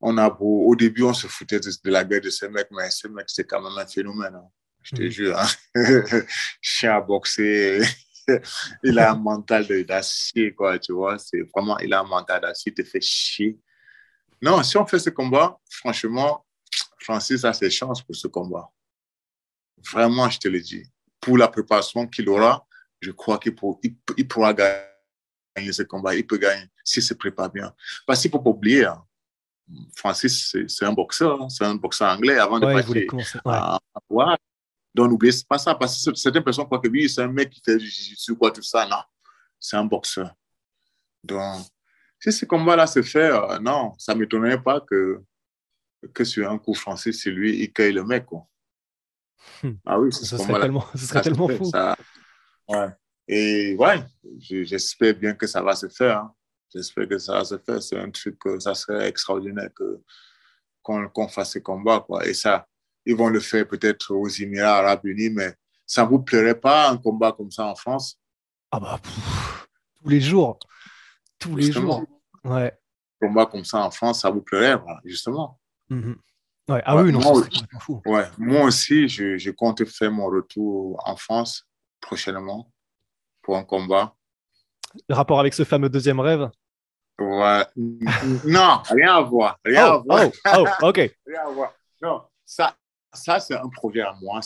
On a beau, au début, on se foutait de, la gueule de ces mecs, mais ce mec, c'est quand même un phénomène. Hein. Je te mm. jure. Hein. [laughs] Chien à boxer. [laughs] il a un mental d'acier, quoi, tu vois. C'est vraiment, il a un mental d'acier, il te fait chier. Non, si on fait ce combat, franchement, Francis a ses chances pour ce combat. Vraiment, je te le dis. Pour la préparation qu'il aura, je crois qu'il pourra gagner ce combat. Il peut gagner s'il se prépare bien. Parce qu'il ne faut pas oublier, hein, Francis, c'est un boxeur. Hein. C'est un boxeur anglais avant de passer à, Donc, n'oubliez pas ça. Parce que certaines personnes croient que oui, c'est un mec qui fait du quoi, tout ça. Non, c'est un boxeur. Donc, si ce combat-là se fait, euh, non, ça ne m'étonnerait pas que que sur un coup français, c'est lui, il cueille le mec. Quoi. Hmm. Ah oui, ce serait, tellement, ce serait tellement fou. ouais. Et ouais, j'espère bien que ça va se faire. Hein. J'espère que ça va se faire. C'est un truc, que ça serait extraordinaire que, qu'on, fasse ce combat. Quoi. Et ça, ils vont le faire peut-être aux Émirats Arabes Unis, mais ça ne vous plairait pas un combat comme ça en France? Ah bah, tous les jours. Tous les jours. Ouais. Un combat comme ça en France, ça vous plairait, justement. Mhm. Ouais. Ah oui, non, moi, fou. Ouais. moi aussi, je, je, compte faire mon retour en France prochainement pour un combat. Le rapport avec ce fameux deuxième rêve Ouais. [laughs] non, rien à voir. Rien oh, à voir. Oh, oh, ok. [laughs] rien à voir. Non, ça, ça c'est un projet à moi.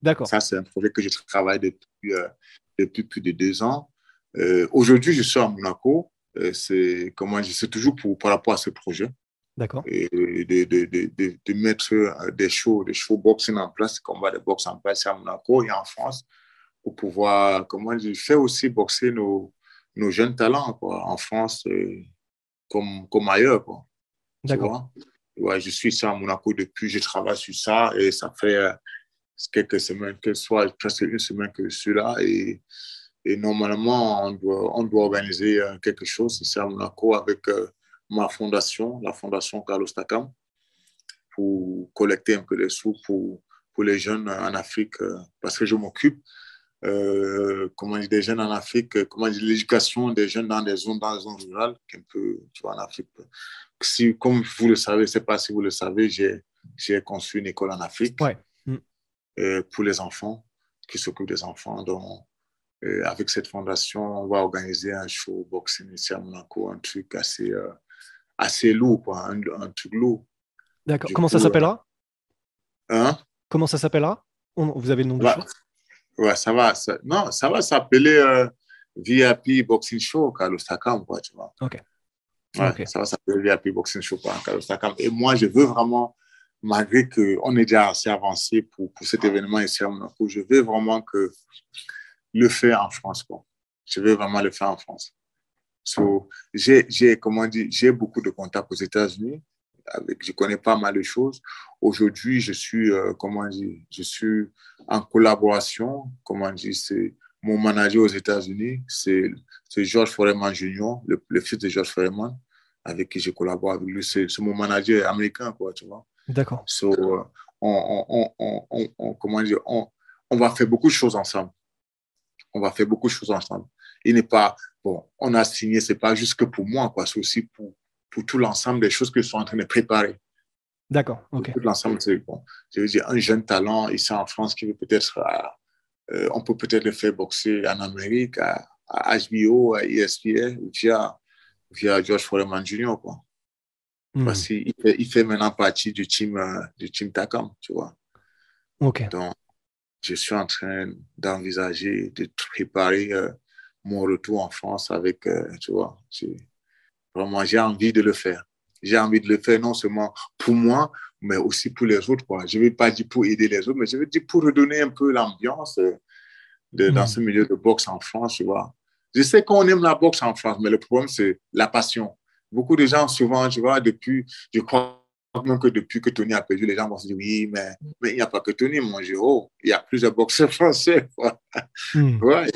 D'accord. Ça, c'est un projet que je travaille depuis, euh, depuis plus de deux ans. Euh, Aujourd'hui, je suis à Monaco. Euh, c'est comment je sais toujours pour, par rapport à ce projet. D'accord. Et de, de, de, de, mettre euh, des shows, des shows boxing en place, combat de boxe en place à Monaco et en France, pour pouvoir, comment je fais aussi boxer nos, nos jeunes talents quoi, en France euh, comme, comme ailleurs. D'accord. Ouais, je suis ça à Monaco depuis, je travaille sur ça et ça fait euh, quelques semaines, que soit presque une semaine que je suis là et, et normalement on doit, on doit organiser quelque chose ici à Monaco avec ma fondation, la fondation Carlos Takam, pour collecter un peu des sous pour, pour les jeunes en Afrique, euh, parce que je m'occupe euh, comment dire, des jeunes en Afrique, comment dire, l'éducation des jeunes dans des zones, dans les zones rurales, un peu, tu vois, en Afrique. Si, comme vous le savez, je ne sais pas si vous le savez, j'ai construit une école en Afrique mm. euh, pour les enfants, qui s'occupent des enfants. Donc, avec cette fondation, on va organiser un show boxing ici à Monaco, un truc assez, assez lourd, quoi, un, truc lourd. D'accord. Comment ça s'appellera? Hein? Comment ça s'appellera? Vous avez le nom de ouais. Ouais, ça va. non, ça va s'appeler euh, VIP Boxing Show, Carlos Takam, quoi, tu vois. Ok. Ouais, ça va s'appeler VIP Boxing Show, quoi, Carlos Takam. Et moi, je veux vraiment, malgré qu'on est déjà assez avancé pour, pour cet événement ici à Monaco, je veux vraiment que le faire en France, quoi. Je veux vraiment le faire en France. So, j'ai, comment dire, j'ai beaucoup de contacts aux États-Unis. Avec, je connais pas mal de choses. Aujourd'hui, je suis, euh, comment dire, je suis en collaboration. Comment dire, c'est mon manager aux États-Unis, c'est, George Foreman Jr., le, le, fils de George Foreman, avec qui je collabore avec lui. C'est, mon manager américain, quoi, tu vois. D'accord. So, euh, on, on, comment dire, on, va faire beaucoup de choses ensemble. On va faire beaucoup de choses ensemble. Il n'est pas, bon, on a signé, c'est pas juste que pour moi, quoi, c'est aussi pour, pour tout l'ensemble des choses que suis en train de préparer. D'accord, ok. Tout l'ensemble, c'est bon. Je veux dire, un jeune talent ici en France qui veut peut-être, euh, on peut peut-être le faire boxer en Amérique, à, HBO, à ESPN, via, via George Foreman Jr., quoi. Hmm. Parce qu'il fait, il fait, maintenant partie du team, euh, du team Takam, tu vois. Ok. Donc, je suis en train d'envisager de préparer euh, mon retour en France avec, tu vois, vraiment, j'ai envie de le faire j'ai envie de le faire non seulement pour moi, mais aussi pour les autres. Quoi. Je ne vais pas dire pour aider les autres, mais je veux dire pour redonner un peu l'ambiance euh, dans mm. ce milieu de boxe en France, tu vois. Je sais qu'on aime la boxe en France, mais le problème, c'est la passion. Beaucoup de gens, souvent, tu vois, depuis, je crois même que depuis que Tony a perdu, les gens vont se dire oui, mais, mais il n'y a pas que Tony, mon il y a plusieurs boxeurs [laughs] français. Quoi. Mm. Ouais,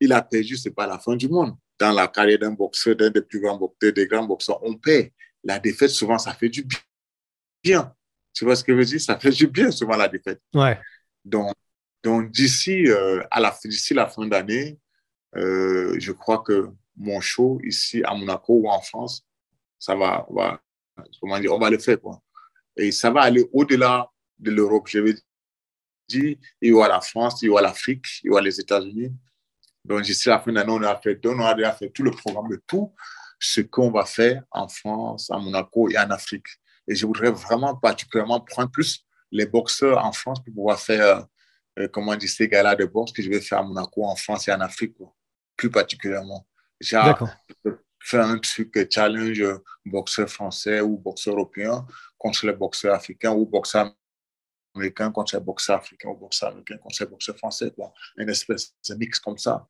il a perdu, ce n'est pas la fin du monde. Dans la carrière d'un boxeur, d'un des plus grands boxeurs, des grands boxeurs, on paie la défaite, souvent, ça fait du bien. Tu vois ce que je veux dire? Ça fait du bien, souvent, la défaite. Ouais. Donc, donc d'ici euh, à la, la fin d'année, euh, je crois que mon show ici à Monaco ou en France, ça va, va comment dire, on va le faire. Quoi. Et ça va aller au-delà de l'Europe. Je veux dire, il y aura la France, il y aura l'Afrique, il y aura les États-Unis. Donc, d'ici la fin d'année, on a fait, on a déjà fait tout le programme de tout ce qu'on va faire en France, à Monaco et en Afrique. Et je voudrais vraiment particulièrement prendre plus les boxeurs en France pour pouvoir faire, euh, comment dire, ces gars-là de boxe que je vais faire à Monaco, en France et en Afrique, plus particulièrement. J'ai faire un truc euh, challenge euh, boxeur français ou boxeur européen contre les boxeurs africains ou boxeur américain contre les boxeurs africains ou boxeur américain contre les boxeurs français. Quoi. Une espèce de mix comme ça.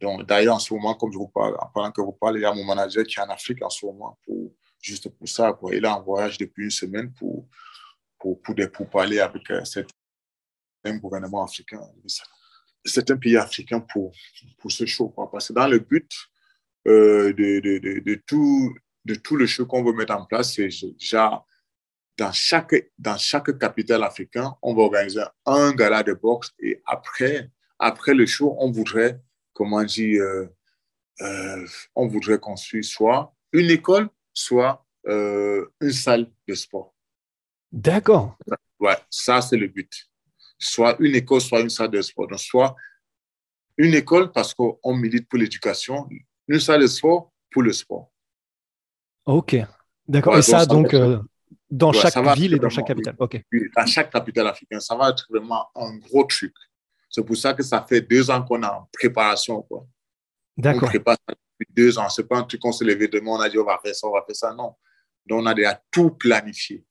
D'ailleurs, en ce moment, comme je vous parle, en parlant que vous parlez, il y a mon manager qui est en Afrique en ce moment, pour, juste pour ça. Quoi. Il est en voyage depuis une semaine pour, pour, pour, pour parler avec euh, un gouvernement africain, c'est un pays africain pour, pour ce show. Quoi. Parce que dans le but euh, de, de, de, tout, de tout le show qu'on veut mettre en place, c'est déjà dans chaque, dans chaque capitale africaine, on va organiser un gala de boxe et après, après le show, on voudrait comment dire, euh, euh, on voudrait construire soit une école, soit euh, une salle de sport. D'accord. Ouais, ça c'est le but. Soit une école, soit une salle de sport. Donc, soit une école parce qu'on milite pour l'éducation, une salle de sport pour le sport. Ok, d'accord. et ça, donc, dans chaque ville et dans chaque capitale. Ok. Dans chaque capitale africaine, ça va être vraiment un gros truc. C'est pour ça que ça fait deux ans qu'on est en préparation. D'accord. On prépare ça depuis deux ans. Ce n'est pas un truc qu'on s'est levé demain, on a dit on va faire ça, on va faire ça. Non. Donc, on a déjà tout planifié.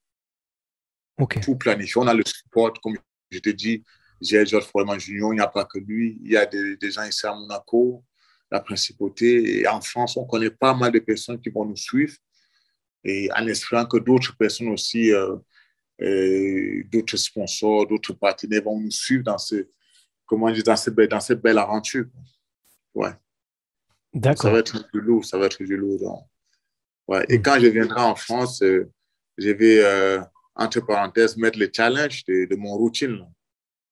Tout planifié. On a le support, comme je te dis, j'ai Georges Foreman Junior, il n'y a pas que lui. Il y a des, gens ici à Monaco, la principauté. Et en France, on connaît pas mal de personnes qui vont nous suivre. Et en espérant que d'autres personnes aussi, euh, euh, d'autres sponsors, d'autres partenaires vont nous suivre dans ce, comment dire, dans cette belle, dans cette belle aventure. Ouais. D'accord. Ça va être du lourd, ça va être du lourd. Donc. Ouais. Et mm. quand je viendrai en France, euh, je vais, euh, entre parenthèses, mettre le challenge de, de mon routine.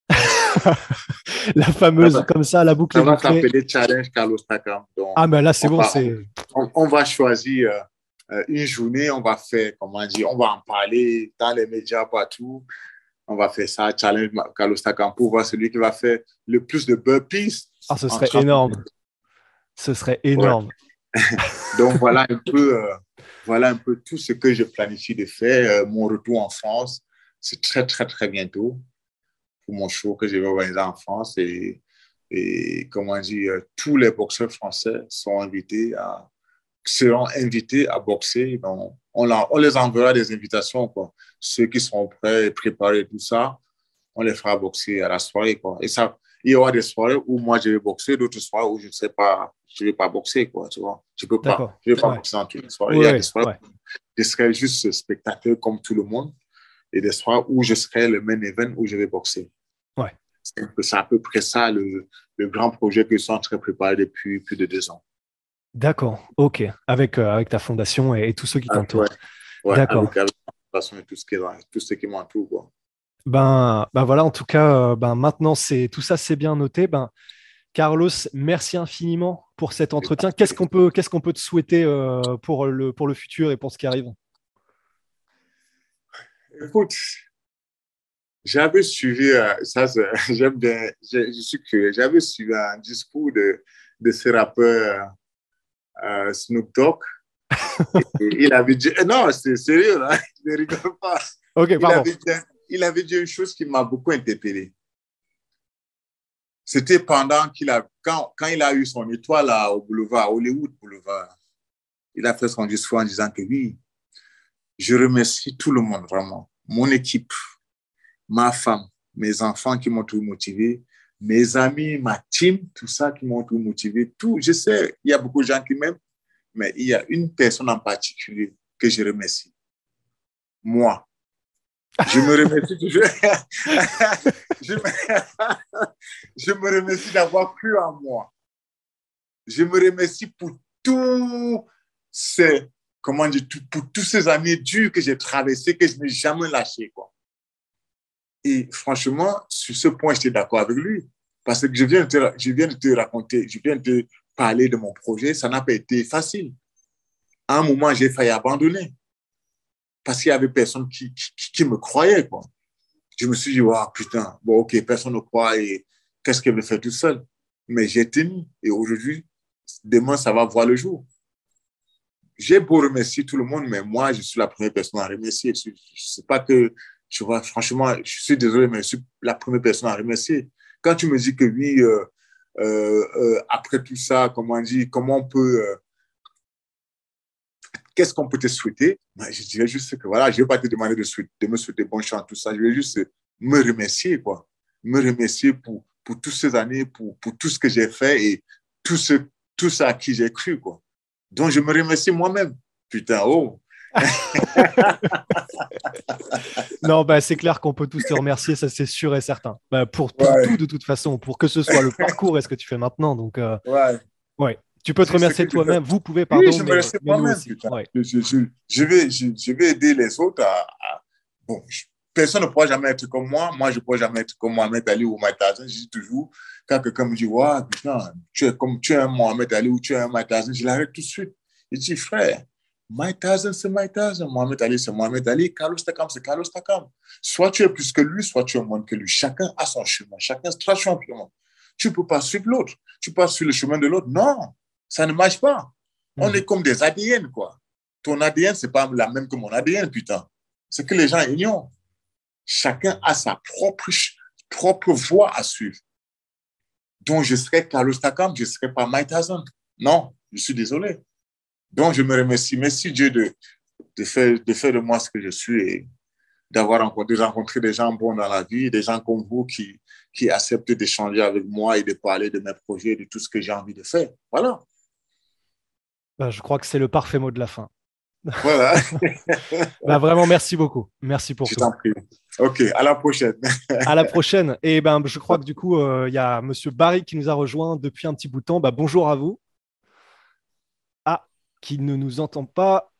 [laughs] la fameuse, comme ça, la boucle. Ça va s'appeler Challenge Carlos Takam. ah, mais là, c'est bon. On, on, va choisir euh, une journée, on va faire, comment dire, on va en parler dans les médias partout on va faire ça, challenge Carlos Takam pour voir celui qui va faire le plus de burpees. Ah, ce serait énorme. Ce serait énorme. [laughs] Donc voilà un peu, euh, voilà un peu tout ce que je planifie de faire. Euh, mon retour en France, c'est très très très bientôt pour mon show que je vais organiser en France et, et comment dire, tous les boxeurs français sont invités à seront invités à boxer. Donc, on, on les enverra des invitations. Quoi. Ceux qui sont prêts, préparés, tout ça, on les fera boxer à la soirée. Quoi. Et ça, il y aura des soirées où moi je vais boxer, d'autres soirées où je ne sais pas, je ne vais pas boxer. Quoi, tu vois. Je ne peux pas, je vais pas boxer dans toutes les soirées. il y a des soirées où je serai juste spectateur comme tout le monde et des soirées où je serai le main event où je vais boxer. Ouais. C'est à peu près ça le, le grand projet que je suis en train de préparer depuis plus de deux ans. D'accord, ok. Avec, euh, avec ta fondation et, tous ceux qui ah, t'entourent. D'accord. La fondation et tout ce qui, tout ce qui m'entoure. Ben, ben voilà, en tout cas, ben maintenant c'est tout ça c'est bien noté. Ben, Carlos, merci infiniment pour cet entretien. Qu'est-ce qu'on peut, qu'est-ce qu'on peut te souhaiter pour, le, pour le futur et pour ce qui arrive? Écoute, j'avais suivi, ça, [laughs] j'aime bien, je, suis curieux, j'avais suivi un discours de, de ce rappeur Snoop Dogg. il avait dit, non, c'est sérieux, là, je [laughs] ne rigole pas. Ok, pardon. Il avait, dit, il avait dit une chose qui m'a beaucoup interpellé. C'était pendant qu'il a, quand, quand il a eu son étoile là, au boulevard, Hollywood Boulevard, il a fait son discours en disant que oui, je remercie tout le monde, vraiment. Mon équipe, ma femme, mes enfants qui m'ont tout motivé, mes amis, ma team, tout ça qui m'ont tout motivé. Tout, je sais, il y a beaucoup de gens qui m'aiment, mais il y a une personne en particulier que je remercie. Moi. Je me remercie toujours. [laughs] [laughs] je, me... remercie d'avoir cru en moi. Je me remercie pour tous ces, comment dire, pour tous ces années dures que j'ai traversées, que je n'ai jamais lâché, quoi. Et franchement, sur ce point, j'étais d'accord avec lui. Parce que je viens, de te, je viens de te raconter, je viens de te parler de mon projet. Ça n'a pas été facile. À un moment, j'ai failli abandonner. Parce qu'il y avait personne qui, qui, me croyait. Quoi. Je me suis dit, oh, putain, bon, ok, personne ne croit et qu'est-ce qu'elle veut faire tout seul? Mais j'ai tenu. Et aujourd'hui, demain, ça va voir le jour. J'ai beau remercier tout le monde, mais moi, je suis la première personne à remercier. Je ne sais pas que tu vois, franchement, je suis désolé, mais je suis la première personne à remercier. Quand tu me dis que oui, euh, euh, euh, après tout ça, comment on dit, comment on peut, qu'est-ce qu'on peut te souhaiter? Ben, Je dirais juste que voilà, je ne vais pas te demander de, me souhaiter bon chant, tout ça. Je vais juste me remercier, quoi. Me remercier pour, pour toutes ces années, pour, pour tout ce que j'ai fait et tout, ce, tout ça à qui j'ai cru, quoi. Donc, je me remercie moi-même. Putain, oh, [laughs] non, bah, c'est clair qu'on peut tous te remercier, ça c'est sûr et certain. Bah, pour, tout, de toute façon, pour que ce soit le parcours et ce que tu fais maintenant. Donc, euh, ouais. ouais. Tu peux te remercier toi-même. Vous pouvez, pardon. Oui, je me remercie moi-même. Je, je, vais, je, vais aider les autres à. Bon, personne ne pourra jamais être comme moi. Moi, je ne pourrai jamais être comme Mohamed Ali ou Mike Tyson. Je dis toujours, quand quelqu'un me dit, ouais, putain, tu es comme tu es un Mohamed Ali ou tu es un Mike Tyson, je l'arrête tout de suite. Je dis, frère, Mike Tyson, c'est Mike Tyson. Mohamed Ali, c'est Mohamed Ali. Carlos Takam, c'est Carlos Takam. Soit tu es plus que lui, soit tu es moins que lui. Chacun a son chemin. Chacun sera champion. Tu ne peux pas suivre l'autre. Tu passes sur le chemin de l'autre. Non, ça ne marche pas. On mhm. est comme des ADN, quoi. Ton ADN, ce n'est pas la même que mon ADN, putain. C'est que les gens ignorent. Chacun a sa propre, propre voie à suivre. Donc, je serai Carlos Takam, je ne serai pas Mike Tyson. Non, je suis désolé. Donc, je me remercie. Merci Dieu de, de, faire, de faire de moi ce que je suis et d'avoir rencontré, rencontré des gens bons dans la vie, des gens comme vous qui, qui acceptent d'échanger avec moi et de parler de mes projets, de tout ce que j'ai envie de faire. Voilà. Bah, je crois que c'est le parfait mot de la fin. Voilà. [laughs] bah, vraiment, merci beaucoup. Merci pour je t'en prie. OK, à la prochaine. à la prochaine. Et ben, je crois que du coup, euh, il y a Monsieur Barry qui nous a rejoint depuis un petit bout de temps. Bah, bonjour à vous qui ne nous entend pas.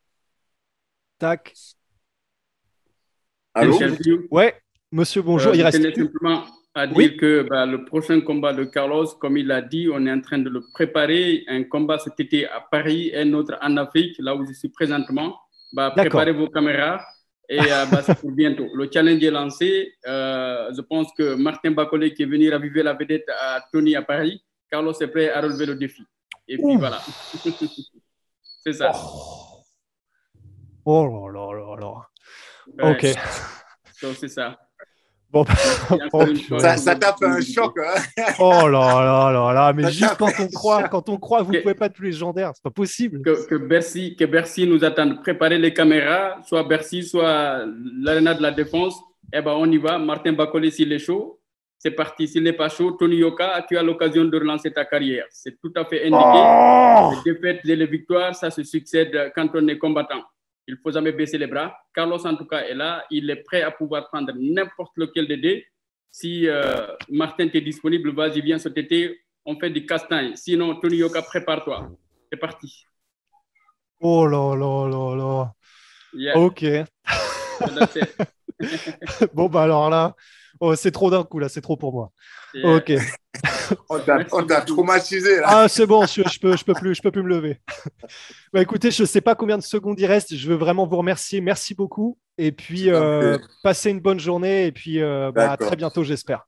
Tac. Allô Ouais, monsieur, bonjour. Euh, il reste simplement à dire que bah, le prochain combat de Carlos, comme il l'a dit, on est en train de le préparer. Un combat cet été à Paris, un autre en Afrique, là où je suis présentement. Bah, préparez vos caméras et euh, bah, c'est pour bientôt. Le challenge est lancé. Euh, je pense que Martin Bacolé qui est venu raviver la vedette à Tony à Paris, Carlos est prêt à relever le défi. Et puis voilà. [laughs] C'est ça. Oh. oh, là là là là. Ok. c'est ça. Bon, [laughs] ça, ça tape un choc. Hein [laughs] oh là là là là, mais juste quand on croit, quand on croit, vous ne pouvez pas être plus légendaire, c'est pas possible. Que, que, Bercy, que Bercy nous attend de préparer les caméras, soit Bercy, soit l'Arena de la Défense. Eh ben, on y va. Martin Bacolé, s'il est chaud, c'est parti. S'il n'est pas chaud, Tony Yoka, tu as l'occasion de relancer ta carrière. C'est tout à fait indiqué. Oh les défaites et les victoires, ça se succède quand on est combattant. Il ne faut jamais baisser les bras. Carlos, en tout cas, est là. Il est prêt à pouvoir prendre n'importe lequel des deux. Si euh, Martin est disponible, vas-y, viens cet été. On fait du castagne. Sinon, Tony Yoka, prépare-toi. C'est parti. Oh là là là là. Ok. [laughs] [laughs] bon, bah alors là, oh, c'est trop d'un coup, là, c'est trop pour moi. Ok. [laughs] on t'a traumatisé, là. Ah, c'est bon, je, je, peux, je, peux plus, je peux plus me lever. [laughs] bah, écoutez, je ne sais pas combien de secondes il reste. Je veux vraiment vous remercier. Merci beaucoup. Et puis, euh, passez une bonne journée. Et puis, euh, bah, à très bientôt, j'espère.